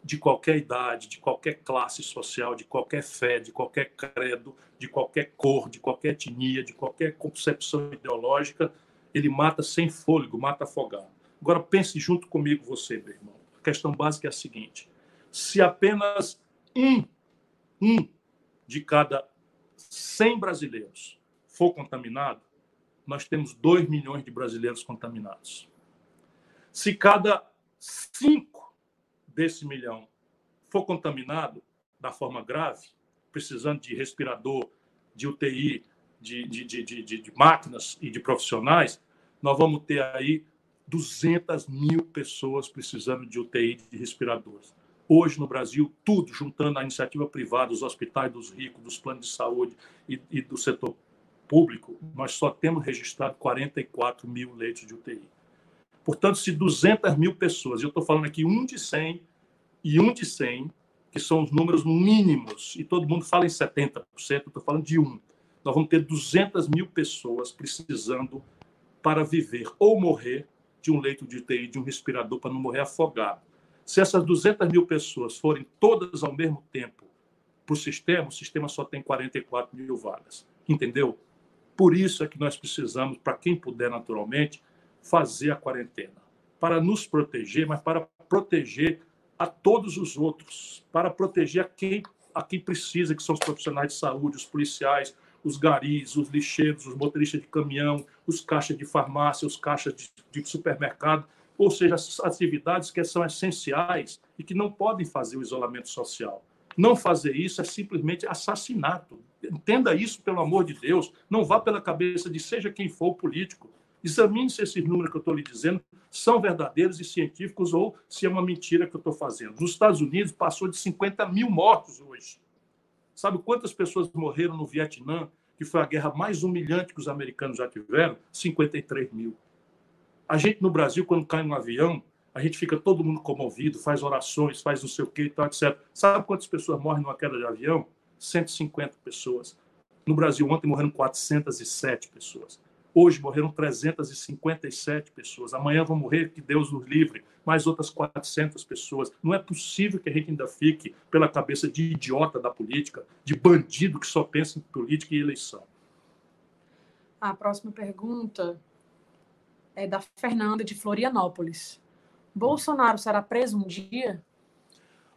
de qualquer idade, de qualquer classe social, de qualquer fé, de qualquer credo, de qualquer cor, de qualquer etnia, de qualquer concepção ideológica, ele mata sem fôlego, mata afogado. Agora pense junto comigo, você, meu irmão. A questão básica é a seguinte: se apenas um, um de cada 100 brasileiros for contaminado, nós temos 2 milhões de brasileiros contaminados. Se cada cinco desse milhão for contaminado da forma grave, precisando de respirador, de UTI, de, de, de, de, máquinas e de profissionais, nós vamos ter aí 200 mil pessoas precisando de UTI de respiradores. Hoje, no Brasil, tudo, juntando a iniciativa privada, os hospitais dos ricos, dos planos de saúde e, e do setor público, nós só temos registrado 44 mil leitos de UTI. Portanto, se 200 mil pessoas, eu estou falando aqui um de 100 e um de 100, que são os números mínimos, e todo mundo fala em 70%, eu estou falando de um. Nós vamos ter 200 mil pessoas precisando para viver ou morrer de um leito de UTI, de um respirador, para não morrer afogado. Se essas 200 mil pessoas forem todas ao mesmo tempo para o sistema, o sistema só tem 44 mil vagas. Entendeu? Por isso é que nós precisamos, para quem puder naturalmente, fazer a quarentena para nos proteger, mas para proteger a todos os outros, para proteger a quem, a quem precisa, que são os profissionais de saúde, os policiais, os garis, os lixeiros, os motoristas de caminhão, os caixas de farmácia, os caixas de, de supermercado, ou seja, as atividades que são essenciais e que não podem fazer o isolamento social. Não fazer isso é simplesmente assassinato. Entenda isso, pelo amor de Deus. Não vá pela cabeça de seja quem for o político. Examine se esses números que eu estou lhe dizendo são verdadeiros e científicos ou se é uma mentira que eu estou fazendo. Nos Estados Unidos, passou de 50 mil mortos hoje. Sabe quantas pessoas morreram no Vietnã, que foi a guerra mais humilhante que os americanos já tiveram? 53 mil. A gente no Brasil, quando cai um avião, a gente fica todo mundo comovido, faz orações, faz não sei o quê, tal, etc. Sabe quantas pessoas morrem numa queda de avião? 150 pessoas. No Brasil, ontem morreram 407 pessoas. Hoje morreram 357 pessoas. Amanhã vão morrer, que Deus nos livre, mais outras 400 pessoas. Não é possível que a gente ainda fique pela cabeça de idiota da política, de bandido que só pensa em política e eleição. A próxima pergunta é da Fernanda de Florianópolis. Bolsonaro será preso um dia?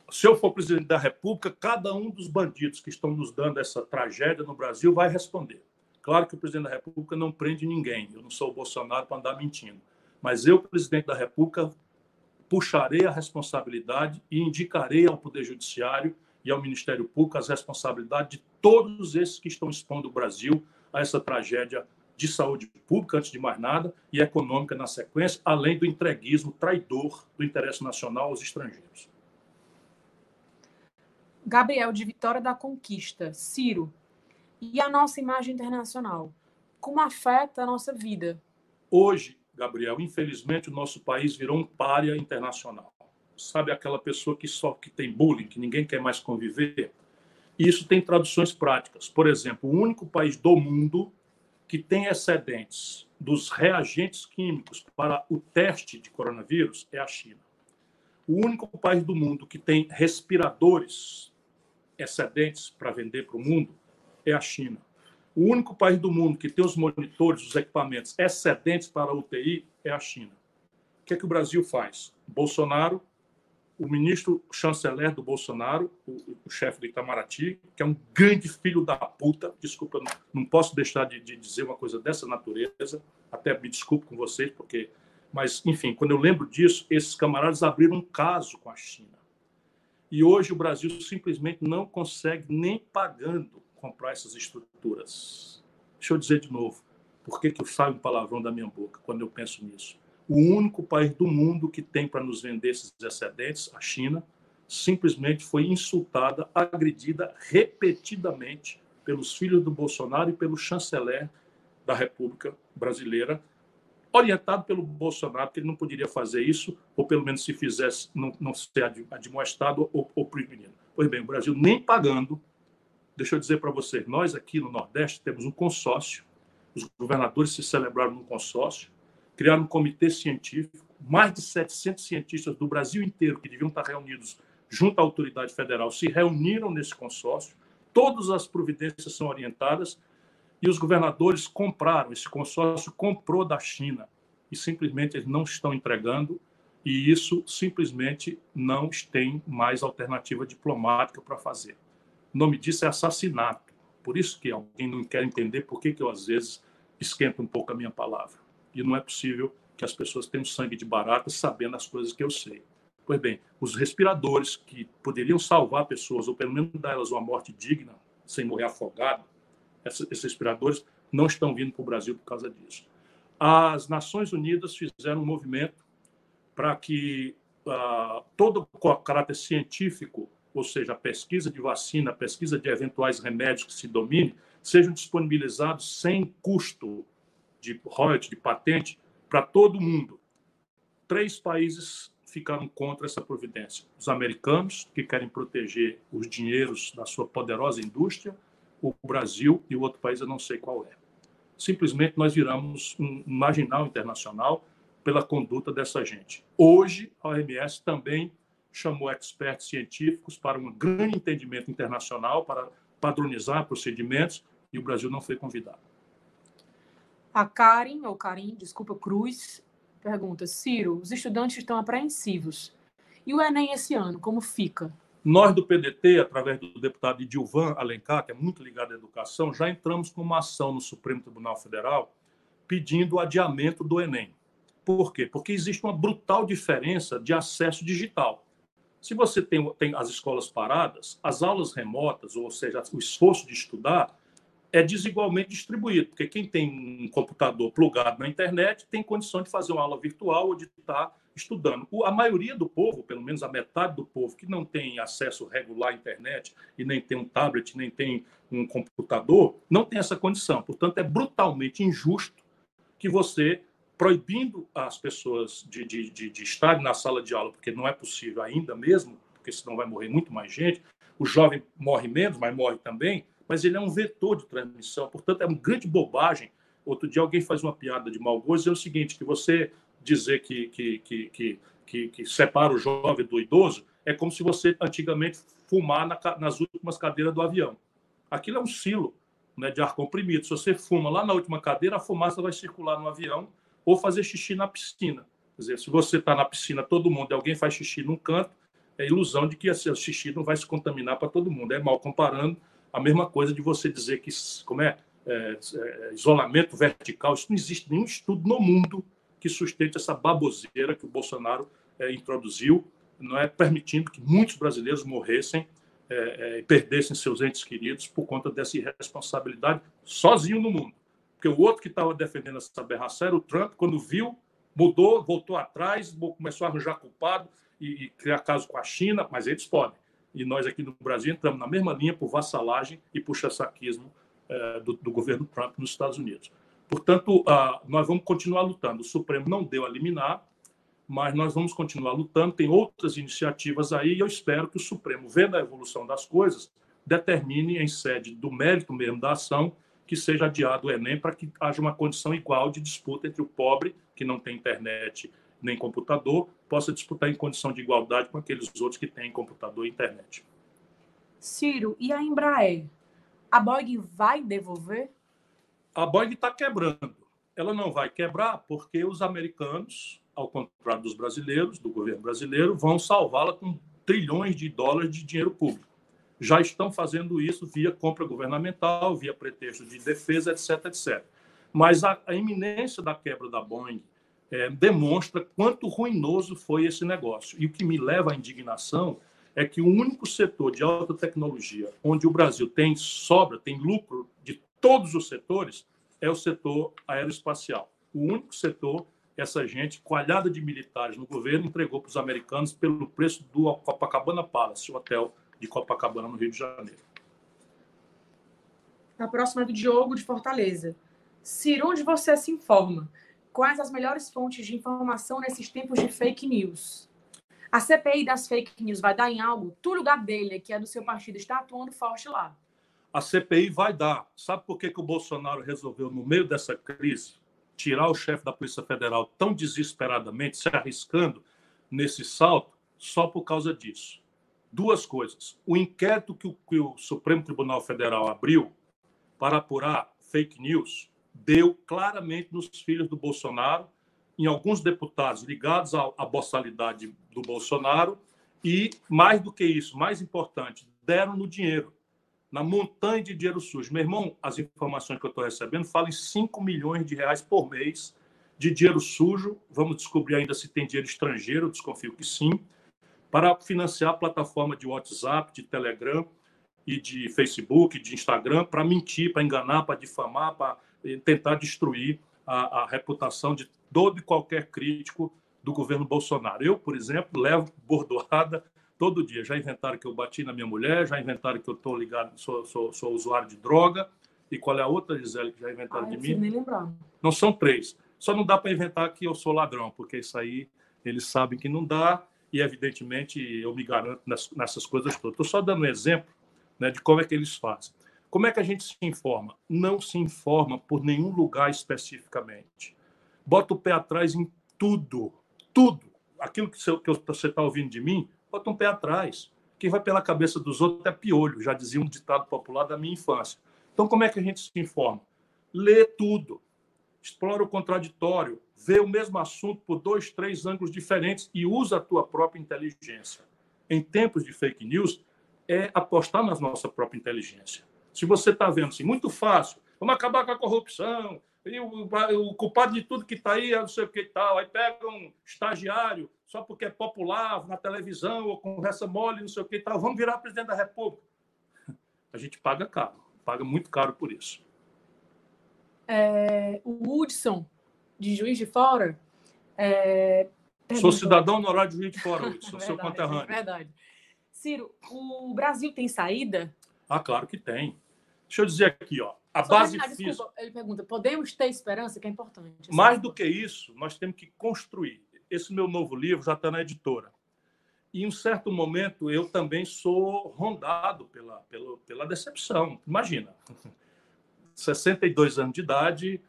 Se eu for presidente da República, cada um dos bandidos que estão nos dando essa tragédia no Brasil vai responder. Claro que o presidente da República não prende ninguém. Eu não sou o Bolsonaro para andar mentindo. Mas eu, presidente da República, puxarei a responsabilidade e indicarei ao Poder Judiciário e ao Ministério Público as responsabilidades de todos esses que estão expondo o Brasil a essa tragédia de saúde pública, antes de mais nada, e econômica na sequência, além do entreguismo traidor do interesse nacional aos estrangeiros. Gabriel de Vitória da Conquista. Ciro, e a nossa imagem internacional? Como afeta a nossa vida? Hoje, Gabriel, infelizmente o nosso país virou um párea internacional. Sabe aquela pessoa que só que tem bullying, que ninguém quer mais conviver? E isso tem traduções práticas. Por exemplo, o único país do mundo que tem excedentes dos reagentes químicos para o teste de coronavírus é a China. O único país do mundo que tem respiradores excedentes para vender para o mundo é a China. O único país do mundo que tem os monitores, os equipamentos excedentes para a UTI é a China. O que é que o Brasil faz? Bolsonaro o ministro chanceler do Bolsonaro, o, o chefe do Itamaraty, que é um grande filho da puta, desculpa, não, não posso deixar de, de, dizer uma coisa dessa natureza, até me desculpo com vocês, porque. Mas, enfim, quando eu lembro disso, esses camaradas abriram um caso com a China. E hoje o Brasil simplesmente não consegue, nem pagando, comprar essas estruturas. Deixa eu dizer de novo, por que, que eu saio um palavrão da minha boca quando eu penso nisso? O único país do mundo que tem para nos vender esses excedentes, a China, simplesmente foi insultada, agredida repetidamente pelos filhos do Bolsonaro e pelo chanceler da República Brasileira, orientado pelo Bolsonaro, que ele não poderia fazer isso, ou pelo menos se fizesse, não, não ser admoestado ou oprimido. Pois bem, o Brasil nem pagando, deixa eu dizer para vocês, nós aqui no Nordeste temos um consórcio, os governadores se celebraram num consórcio, criaram um comitê científico, mais de 700 cientistas do Brasil inteiro que deviam estar reunidos junto à autoridade federal se reuniram nesse consórcio. Todas as providências são orientadas e os governadores compraram. Esse consórcio comprou da China e simplesmente eles não estão entregando e isso simplesmente não tem mais alternativa diplomática para fazer. O nome disso é assassinato. Por isso que alguém não quer entender por que, que eu às vezes esquento um pouco a minha palavra e não é possível que as pessoas tenham sangue de barata sabendo as coisas que eu sei. Pois bem, os respiradores que poderiam salvar pessoas, ou pelo menos dar elas uma morte digna, sem morrer afogado, esses respiradores não estão vindo para o Brasil por causa disso. As Nações Unidas fizeram um movimento para que uh, todo o caráter científico, ou seja, a pesquisa de vacina, a pesquisa de eventuais remédios que se domine, sejam disponibilizados sem custo de royalties, de patente, para todo mundo. Três países ficaram contra essa providência: os americanos, que querem proteger os dinheiros da sua poderosa indústria, o Brasil e o outro país, eu não sei qual é. Simplesmente nós viramos um marginal internacional pela conduta dessa gente. Hoje, a OMS também chamou expertos científicos para um grande entendimento internacional, para padronizar procedimentos, e o Brasil não foi convidado. A Karen, ou Karim, desculpa, Cruz, pergunta: Ciro, os estudantes estão apreensivos. E o Enem esse ano, como fica? Nós do PDT, através do deputado Edilvan Alencar, que é muito ligado à educação, já entramos com uma ação no Supremo Tribunal Federal pedindo o adiamento do Enem. Por quê? Porque existe uma brutal diferença de acesso digital. Se você tem, tem as escolas paradas, as aulas remotas, ou seja, o esforço de estudar, é desigualmente distribuído, porque quem tem um computador plugado na internet tem condição de fazer uma aula virtual ou de estar estudando. A maioria do povo, pelo menos a metade do povo, que não tem acesso regular à internet e nem tem um tablet, nem tem um computador, não tem essa condição. Portanto, é brutalmente injusto que você, proibindo as pessoas de, de, de, de estarem na sala de aula, porque não é possível ainda mesmo, porque senão vai morrer muito mais gente, o jovem morre menos, mas morre também, mas ele é um vetor de transmissão. Portanto, é uma grande bobagem. Outro dia alguém faz uma piada de mau gosto, é o seguinte, que você dizer que, que, que, que, que, que separa o jovem do idoso é como se você antigamente fumar na, nas últimas cadeiras do avião. Aquilo é um silo né, de ar comprimido. Se você fuma lá na última cadeira, a fumaça vai circular no avião ou fazer xixi na piscina. Quer dizer, se você está na piscina, todo mundo, alguém faz xixi num canto, é ilusão de que esse xixi não vai se contaminar para todo mundo. É mal comparando a mesma coisa de você dizer que como é, é, é, isolamento vertical, isso não existe nenhum estudo no mundo que sustente essa baboseira que o Bolsonaro é, introduziu, não é permitindo que muitos brasileiros morressem é, e perdessem seus entes queridos por conta dessa irresponsabilidade sozinho no mundo. Porque o outro que estava defendendo essa aberração era o Trump, quando viu, mudou, voltou atrás, começou a arranjar culpado e, e criar caso com a China, mas eles podem e nós aqui no Brasil entramos na mesma linha por vassalagem e por chassaquismo eh, do, do, governo Trump nos Estados Unidos. Portanto, uh, nós vamos continuar lutando. O Supremo não deu a liminar, mas nós vamos continuar lutando. Tem outras iniciativas aí e eu espero que o Supremo, vendo a evolução das coisas, determine em sede do mérito mesmo da ação que seja adiado o Enem para que haja uma condição igual de disputa entre o pobre, que não tem internet nem computador, possa disputar em condição de igualdade com aqueles outros que têm computador e internet. Ciro, e a Embraer? A Boeing vai devolver? A Boeing está quebrando. Ela não vai quebrar porque os americanos, ao contrário dos brasileiros, do governo brasileiro, vão salvá-la com trilhões de dólares de dinheiro público. Já estão fazendo isso via compra governamental, via pretexto de defesa, etc, etc. Mas a, a iminência da quebra da Boeing é, demonstra quanto ruinoso foi esse negócio. E o que me leva à indignação é que o único setor de alta tecnologia onde o Brasil tem sobra, tem lucro de todos os setores, é o setor aeroespacial. O único setor essa gente, coalhada de militares no governo, entregou para os americanos pelo preço do Copacabana Palace, o hotel de Copacabana, no Rio de Janeiro. A próxima é do Diogo, de Fortaleza. Ciro, onde você se informa? Quais as melhores fontes de informação nesses tempos de fake news? A CPI das fake news vai dar em algo? Túlio Gadelha, que é do seu partido, está atuando forte lá. A CPI vai dar. Sabe por que, que o Bolsonaro resolveu, no meio dessa crise, tirar o chefe da Polícia Federal tão desesperadamente, se arriscando nesse salto? Só por causa disso. Duas coisas. O inquérito que o, que o Supremo Tribunal Federal abriu para apurar fake news deu claramente nos filhos do Bolsonaro em alguns deputados ligados à, à boçalidade do Bolsonaro e, mais do que isso, mais importante, deram no dinheiro, na montanha de dinheiro sujo. Meu irmão, as informações que eu estou recebendo falam em 5 milhões de reais por mês de dinheiro sujo. Vamos descobrir ainda se tem dinheiro estrangeiro, desconfio que sim, para financiar a plataforma de WhatsApp, de Telegram e de Facebook, de Instagram, para mentir, para enganar, para difamar, para tentar destruir a, a reputação de todo e qualquer crítico do governo Bolsonaro. Eu, por exemplo, levo bordoada todo dia. Já inventaram que eu bati na minha mulher, já inventaram que eu estou ligado, sou, sou, sou, usuário de droga. E qual é a outra, Gisele, que já inventaram ah, de mim? Nem lembrar. Não são três. Só não dá para inventar que eu sou ladrão, porque isso aí eles sabem que não dá e, evidentemente, eu me garanto nessas coisas todas. Estou só dando um exemplo né, de como é que eles fazem. Como é que a gente se informa? Não se informa por nenhum lugar especificamente. Bota o pé atrás em tudo, tudo. Aquilo que você está ouvindo de mim, bota um pé atrás. Quem vai pela cabeça dos outros é piolho, já dizia um ditado popular da minha infância. Então, como é que a gente se informa? Lê tudo, explora o contraditório, vê o mesmo assunto por dois, três ângulos diferentes e usa a tua própria inteligência. Em tempos de fake news, é apostar na nossa própria inteligência. Se você está vendo assim, muito fácil, vamos acabar com a corrupção, e o, o culpado de tudo que está aí é não sei o que e tal. Aí pega um estagiário só porque é popular na televisão ou conversa mole, não sei o que e tal. Vamos virar presidente da República. A gente paga caro, paga muito caro por isso. É, o Hudson, de Juiz de Fora. É, Sou cidadão honorário de Juiz de Fora, Hudson, seu conterrâneo. Verdade. Ciro, o Brasil tem saída ah, claro que tem. Deixa eu dizer aqui, ó, a Só base terminar, física. Desculpa, ele pergunta: podemos ter esperança, que é importante. Mais do que isso, nós temos que construir. Esse meu novo livro já está na editora. E em um certo momento eu também sou rondado pela, pela, pela decepção. Imagina, 62 anos de idade,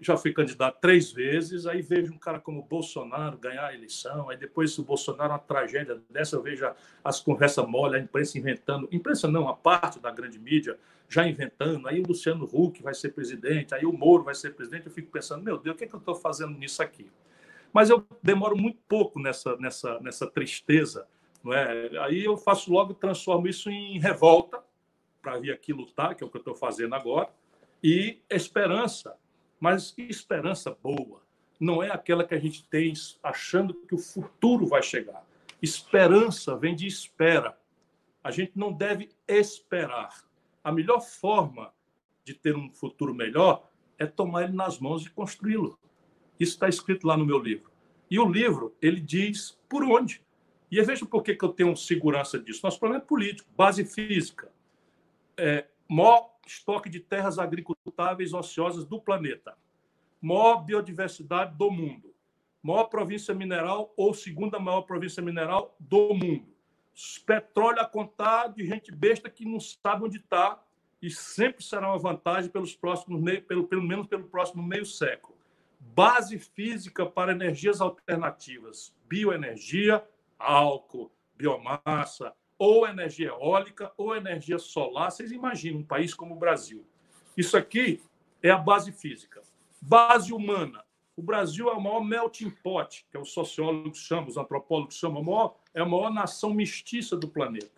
já fui candidato três vezes, aí vejo um cara como Bolsonaro ganhar a eleição, aí depois o Bolsonaro, uma tragédia dessa, eu vejo as conversas mole, a imprensa inventando, imprensa não, a parte da grande mídia já inventando, aí o Luciano Huck vai ser presidente, aí o Moro vai ser presidente, eu fico pensando, meu Deus, o que, é que eu estou fazendo nisso aqui? Mas eu demoro muito pouco nessa, nessa, nessa tristeza, não é? aí eu faço logo, transformo isso em revolta, para vir aqui lutar, que é o que eu estou fazendo agora, e esperança, mas esperança boa não é aquela que a gente tem achando que o futuro vai chegar. Esperança vem de espera. A gente não deve esperar. A melhor forma de ter um futuro melhor é tomar ele nas mãos e construí-lo. Isso está escrito lá no meu livro. E o livro, ele diz por onde. E veja por que, que eu tenho segurança disso. Nosso problema é político, base física. É, maior estoque de terras agricultáveis ociosas do planeta, maior biodiversidade do mundo, maior província mineral ou segunda maior província mineral do mundo, petróleo a contar de gente besta que não sabe onde está e sempre será uma vantagem pelos próximos pelo, pelo menos pelo próximo meio século. Base física para energias alternativas, bioenergia, álcool, biomassa, ou energia eólica ou energia solar. Vocês imaginam um país como o Brasil. Isso aqui é a base física. Base humana. O Brasil é o maior melting pot, que é o sociólogo chama, os antropólogos chamam, a maior, é a maior nação mestiça do planeta.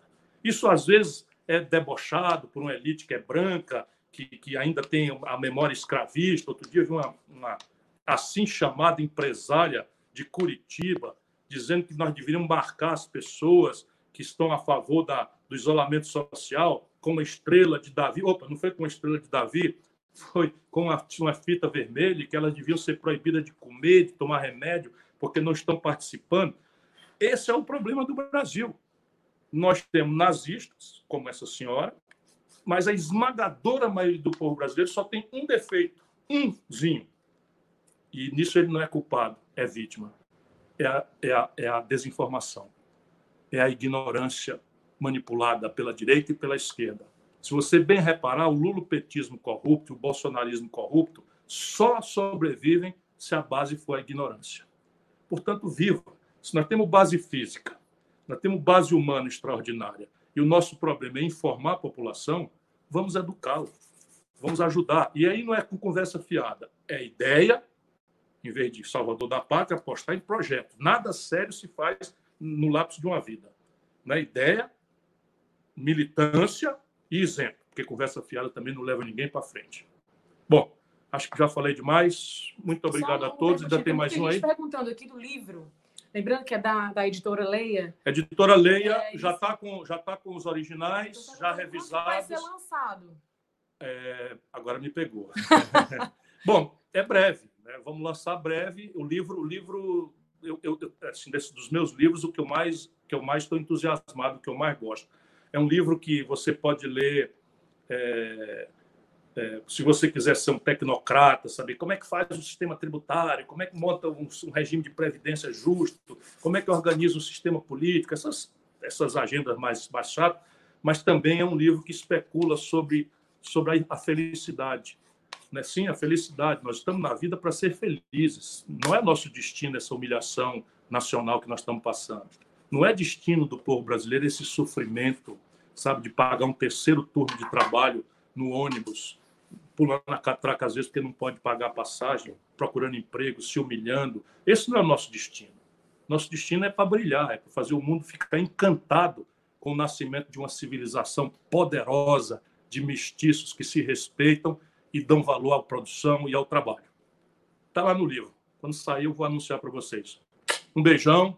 Isso, às vezes, é debochado por uma elite que é branca, que, que ainda tem a memória escravista. Outro dia vi uma, uma assim chamada empresária de Curitiba dizendo que nós deveríamos marcar as pessoas que estão a favor da, do isolamento social com a estrela de Davi. Opa, não foi com a estrela de Davi, foi com uma, uma fita vermelha, que elas deviam ser proibidas de comer, de tomar remédio, porque não estão participando. Esse é o problema do Brasil. Nós temos nazistas, como essa senhora, mas a esmagadora maioria do povo brasileiro só tem um defeito, umzinho. E nisso ele não é culpado, é vítima. É a, é a, é a desinformação, é a ignorância manipulada pela direita e pela esquerda se você bem reparar, o lulopetismo corrupto, o bolsonarismo corrupto, só sobrevivem se a base for a ignorância. Portanto, viva. Se nós temos base física, nós temos base humana extraordinária, e o nosso problema é informar a população, vamos educá-lo, vamos ajudar. E aí não é com conversa fiada, é ideia, em vez de Salvador da Pátria, apostar em projeto. Nada sério se faz no lapso de uma vida. Na ideia, militância e isento, porque conversa fiada também não leva ninguém para frente. Bom, acho que já falei demais. Muito obrigado a todos. Ainda tem mais um aí. perguntando aqui do livro. Lembrando que é da, da editora Leia. Editora Leia é, já está com, já tá com os originais, então, já revisados. Vai ser lançado. É, agora me pegou. Bom, é breve. Né? Vamos lançar breve. O livro, o livro eu, eu, assim, desse, dos meus livros, o que eu mais que eu mais estou entusiasmado, o que eu mais gosto é um livro que você pode ler é, é, se você quiser ser um tecnocrata, saber como é que faz o sistema tributário, como é que monta um, um regime de previdência justo, como é que organiza o sistema político, essas, essas agendas mais, mais chatas, mas também é um livro que especula sobre, sobre a, a felicidade. Né? Sim, a felicidade. Nós estamos na vida para ser felizes. Não é nosso destino essa humilhação nacional que nós estamos passando. Não é destino do povo brasileiro esse sofrimento, sabe, de pagar um terceiro turno de trabalho no ônibus, pulando na catraca às vezes porque não pode pagar a passagem, procurando emprego, se humilhando. Esse não é o nosso destino. Nosso destino é para brilhar, é para fazer o mundo ficar encantado com o nascimento de uma civilização poderosa, de mestiços que se respeitam e dão valor à produção e ao trabalho. Está lá no livro. Quando sair, eu vou anunciar para vocês. Um beijão.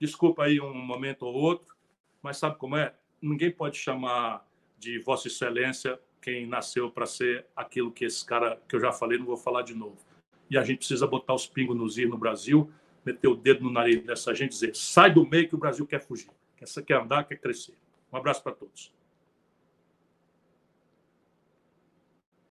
Desculpa aí um momento ou outro, mas sabe como é? Ninguém pode chamar de Vossa Excelência quem nasceu para ser aquilo que esse cara que eu já falei, não vou falar de novo. E a gente precisa botar os pingos nos ir no Brasil, meter o dedo no nariz dessa gente e dizer: sai do meio que o Brasil quer fugir, quer, quer andar, quer crescer. Um abraço para todos.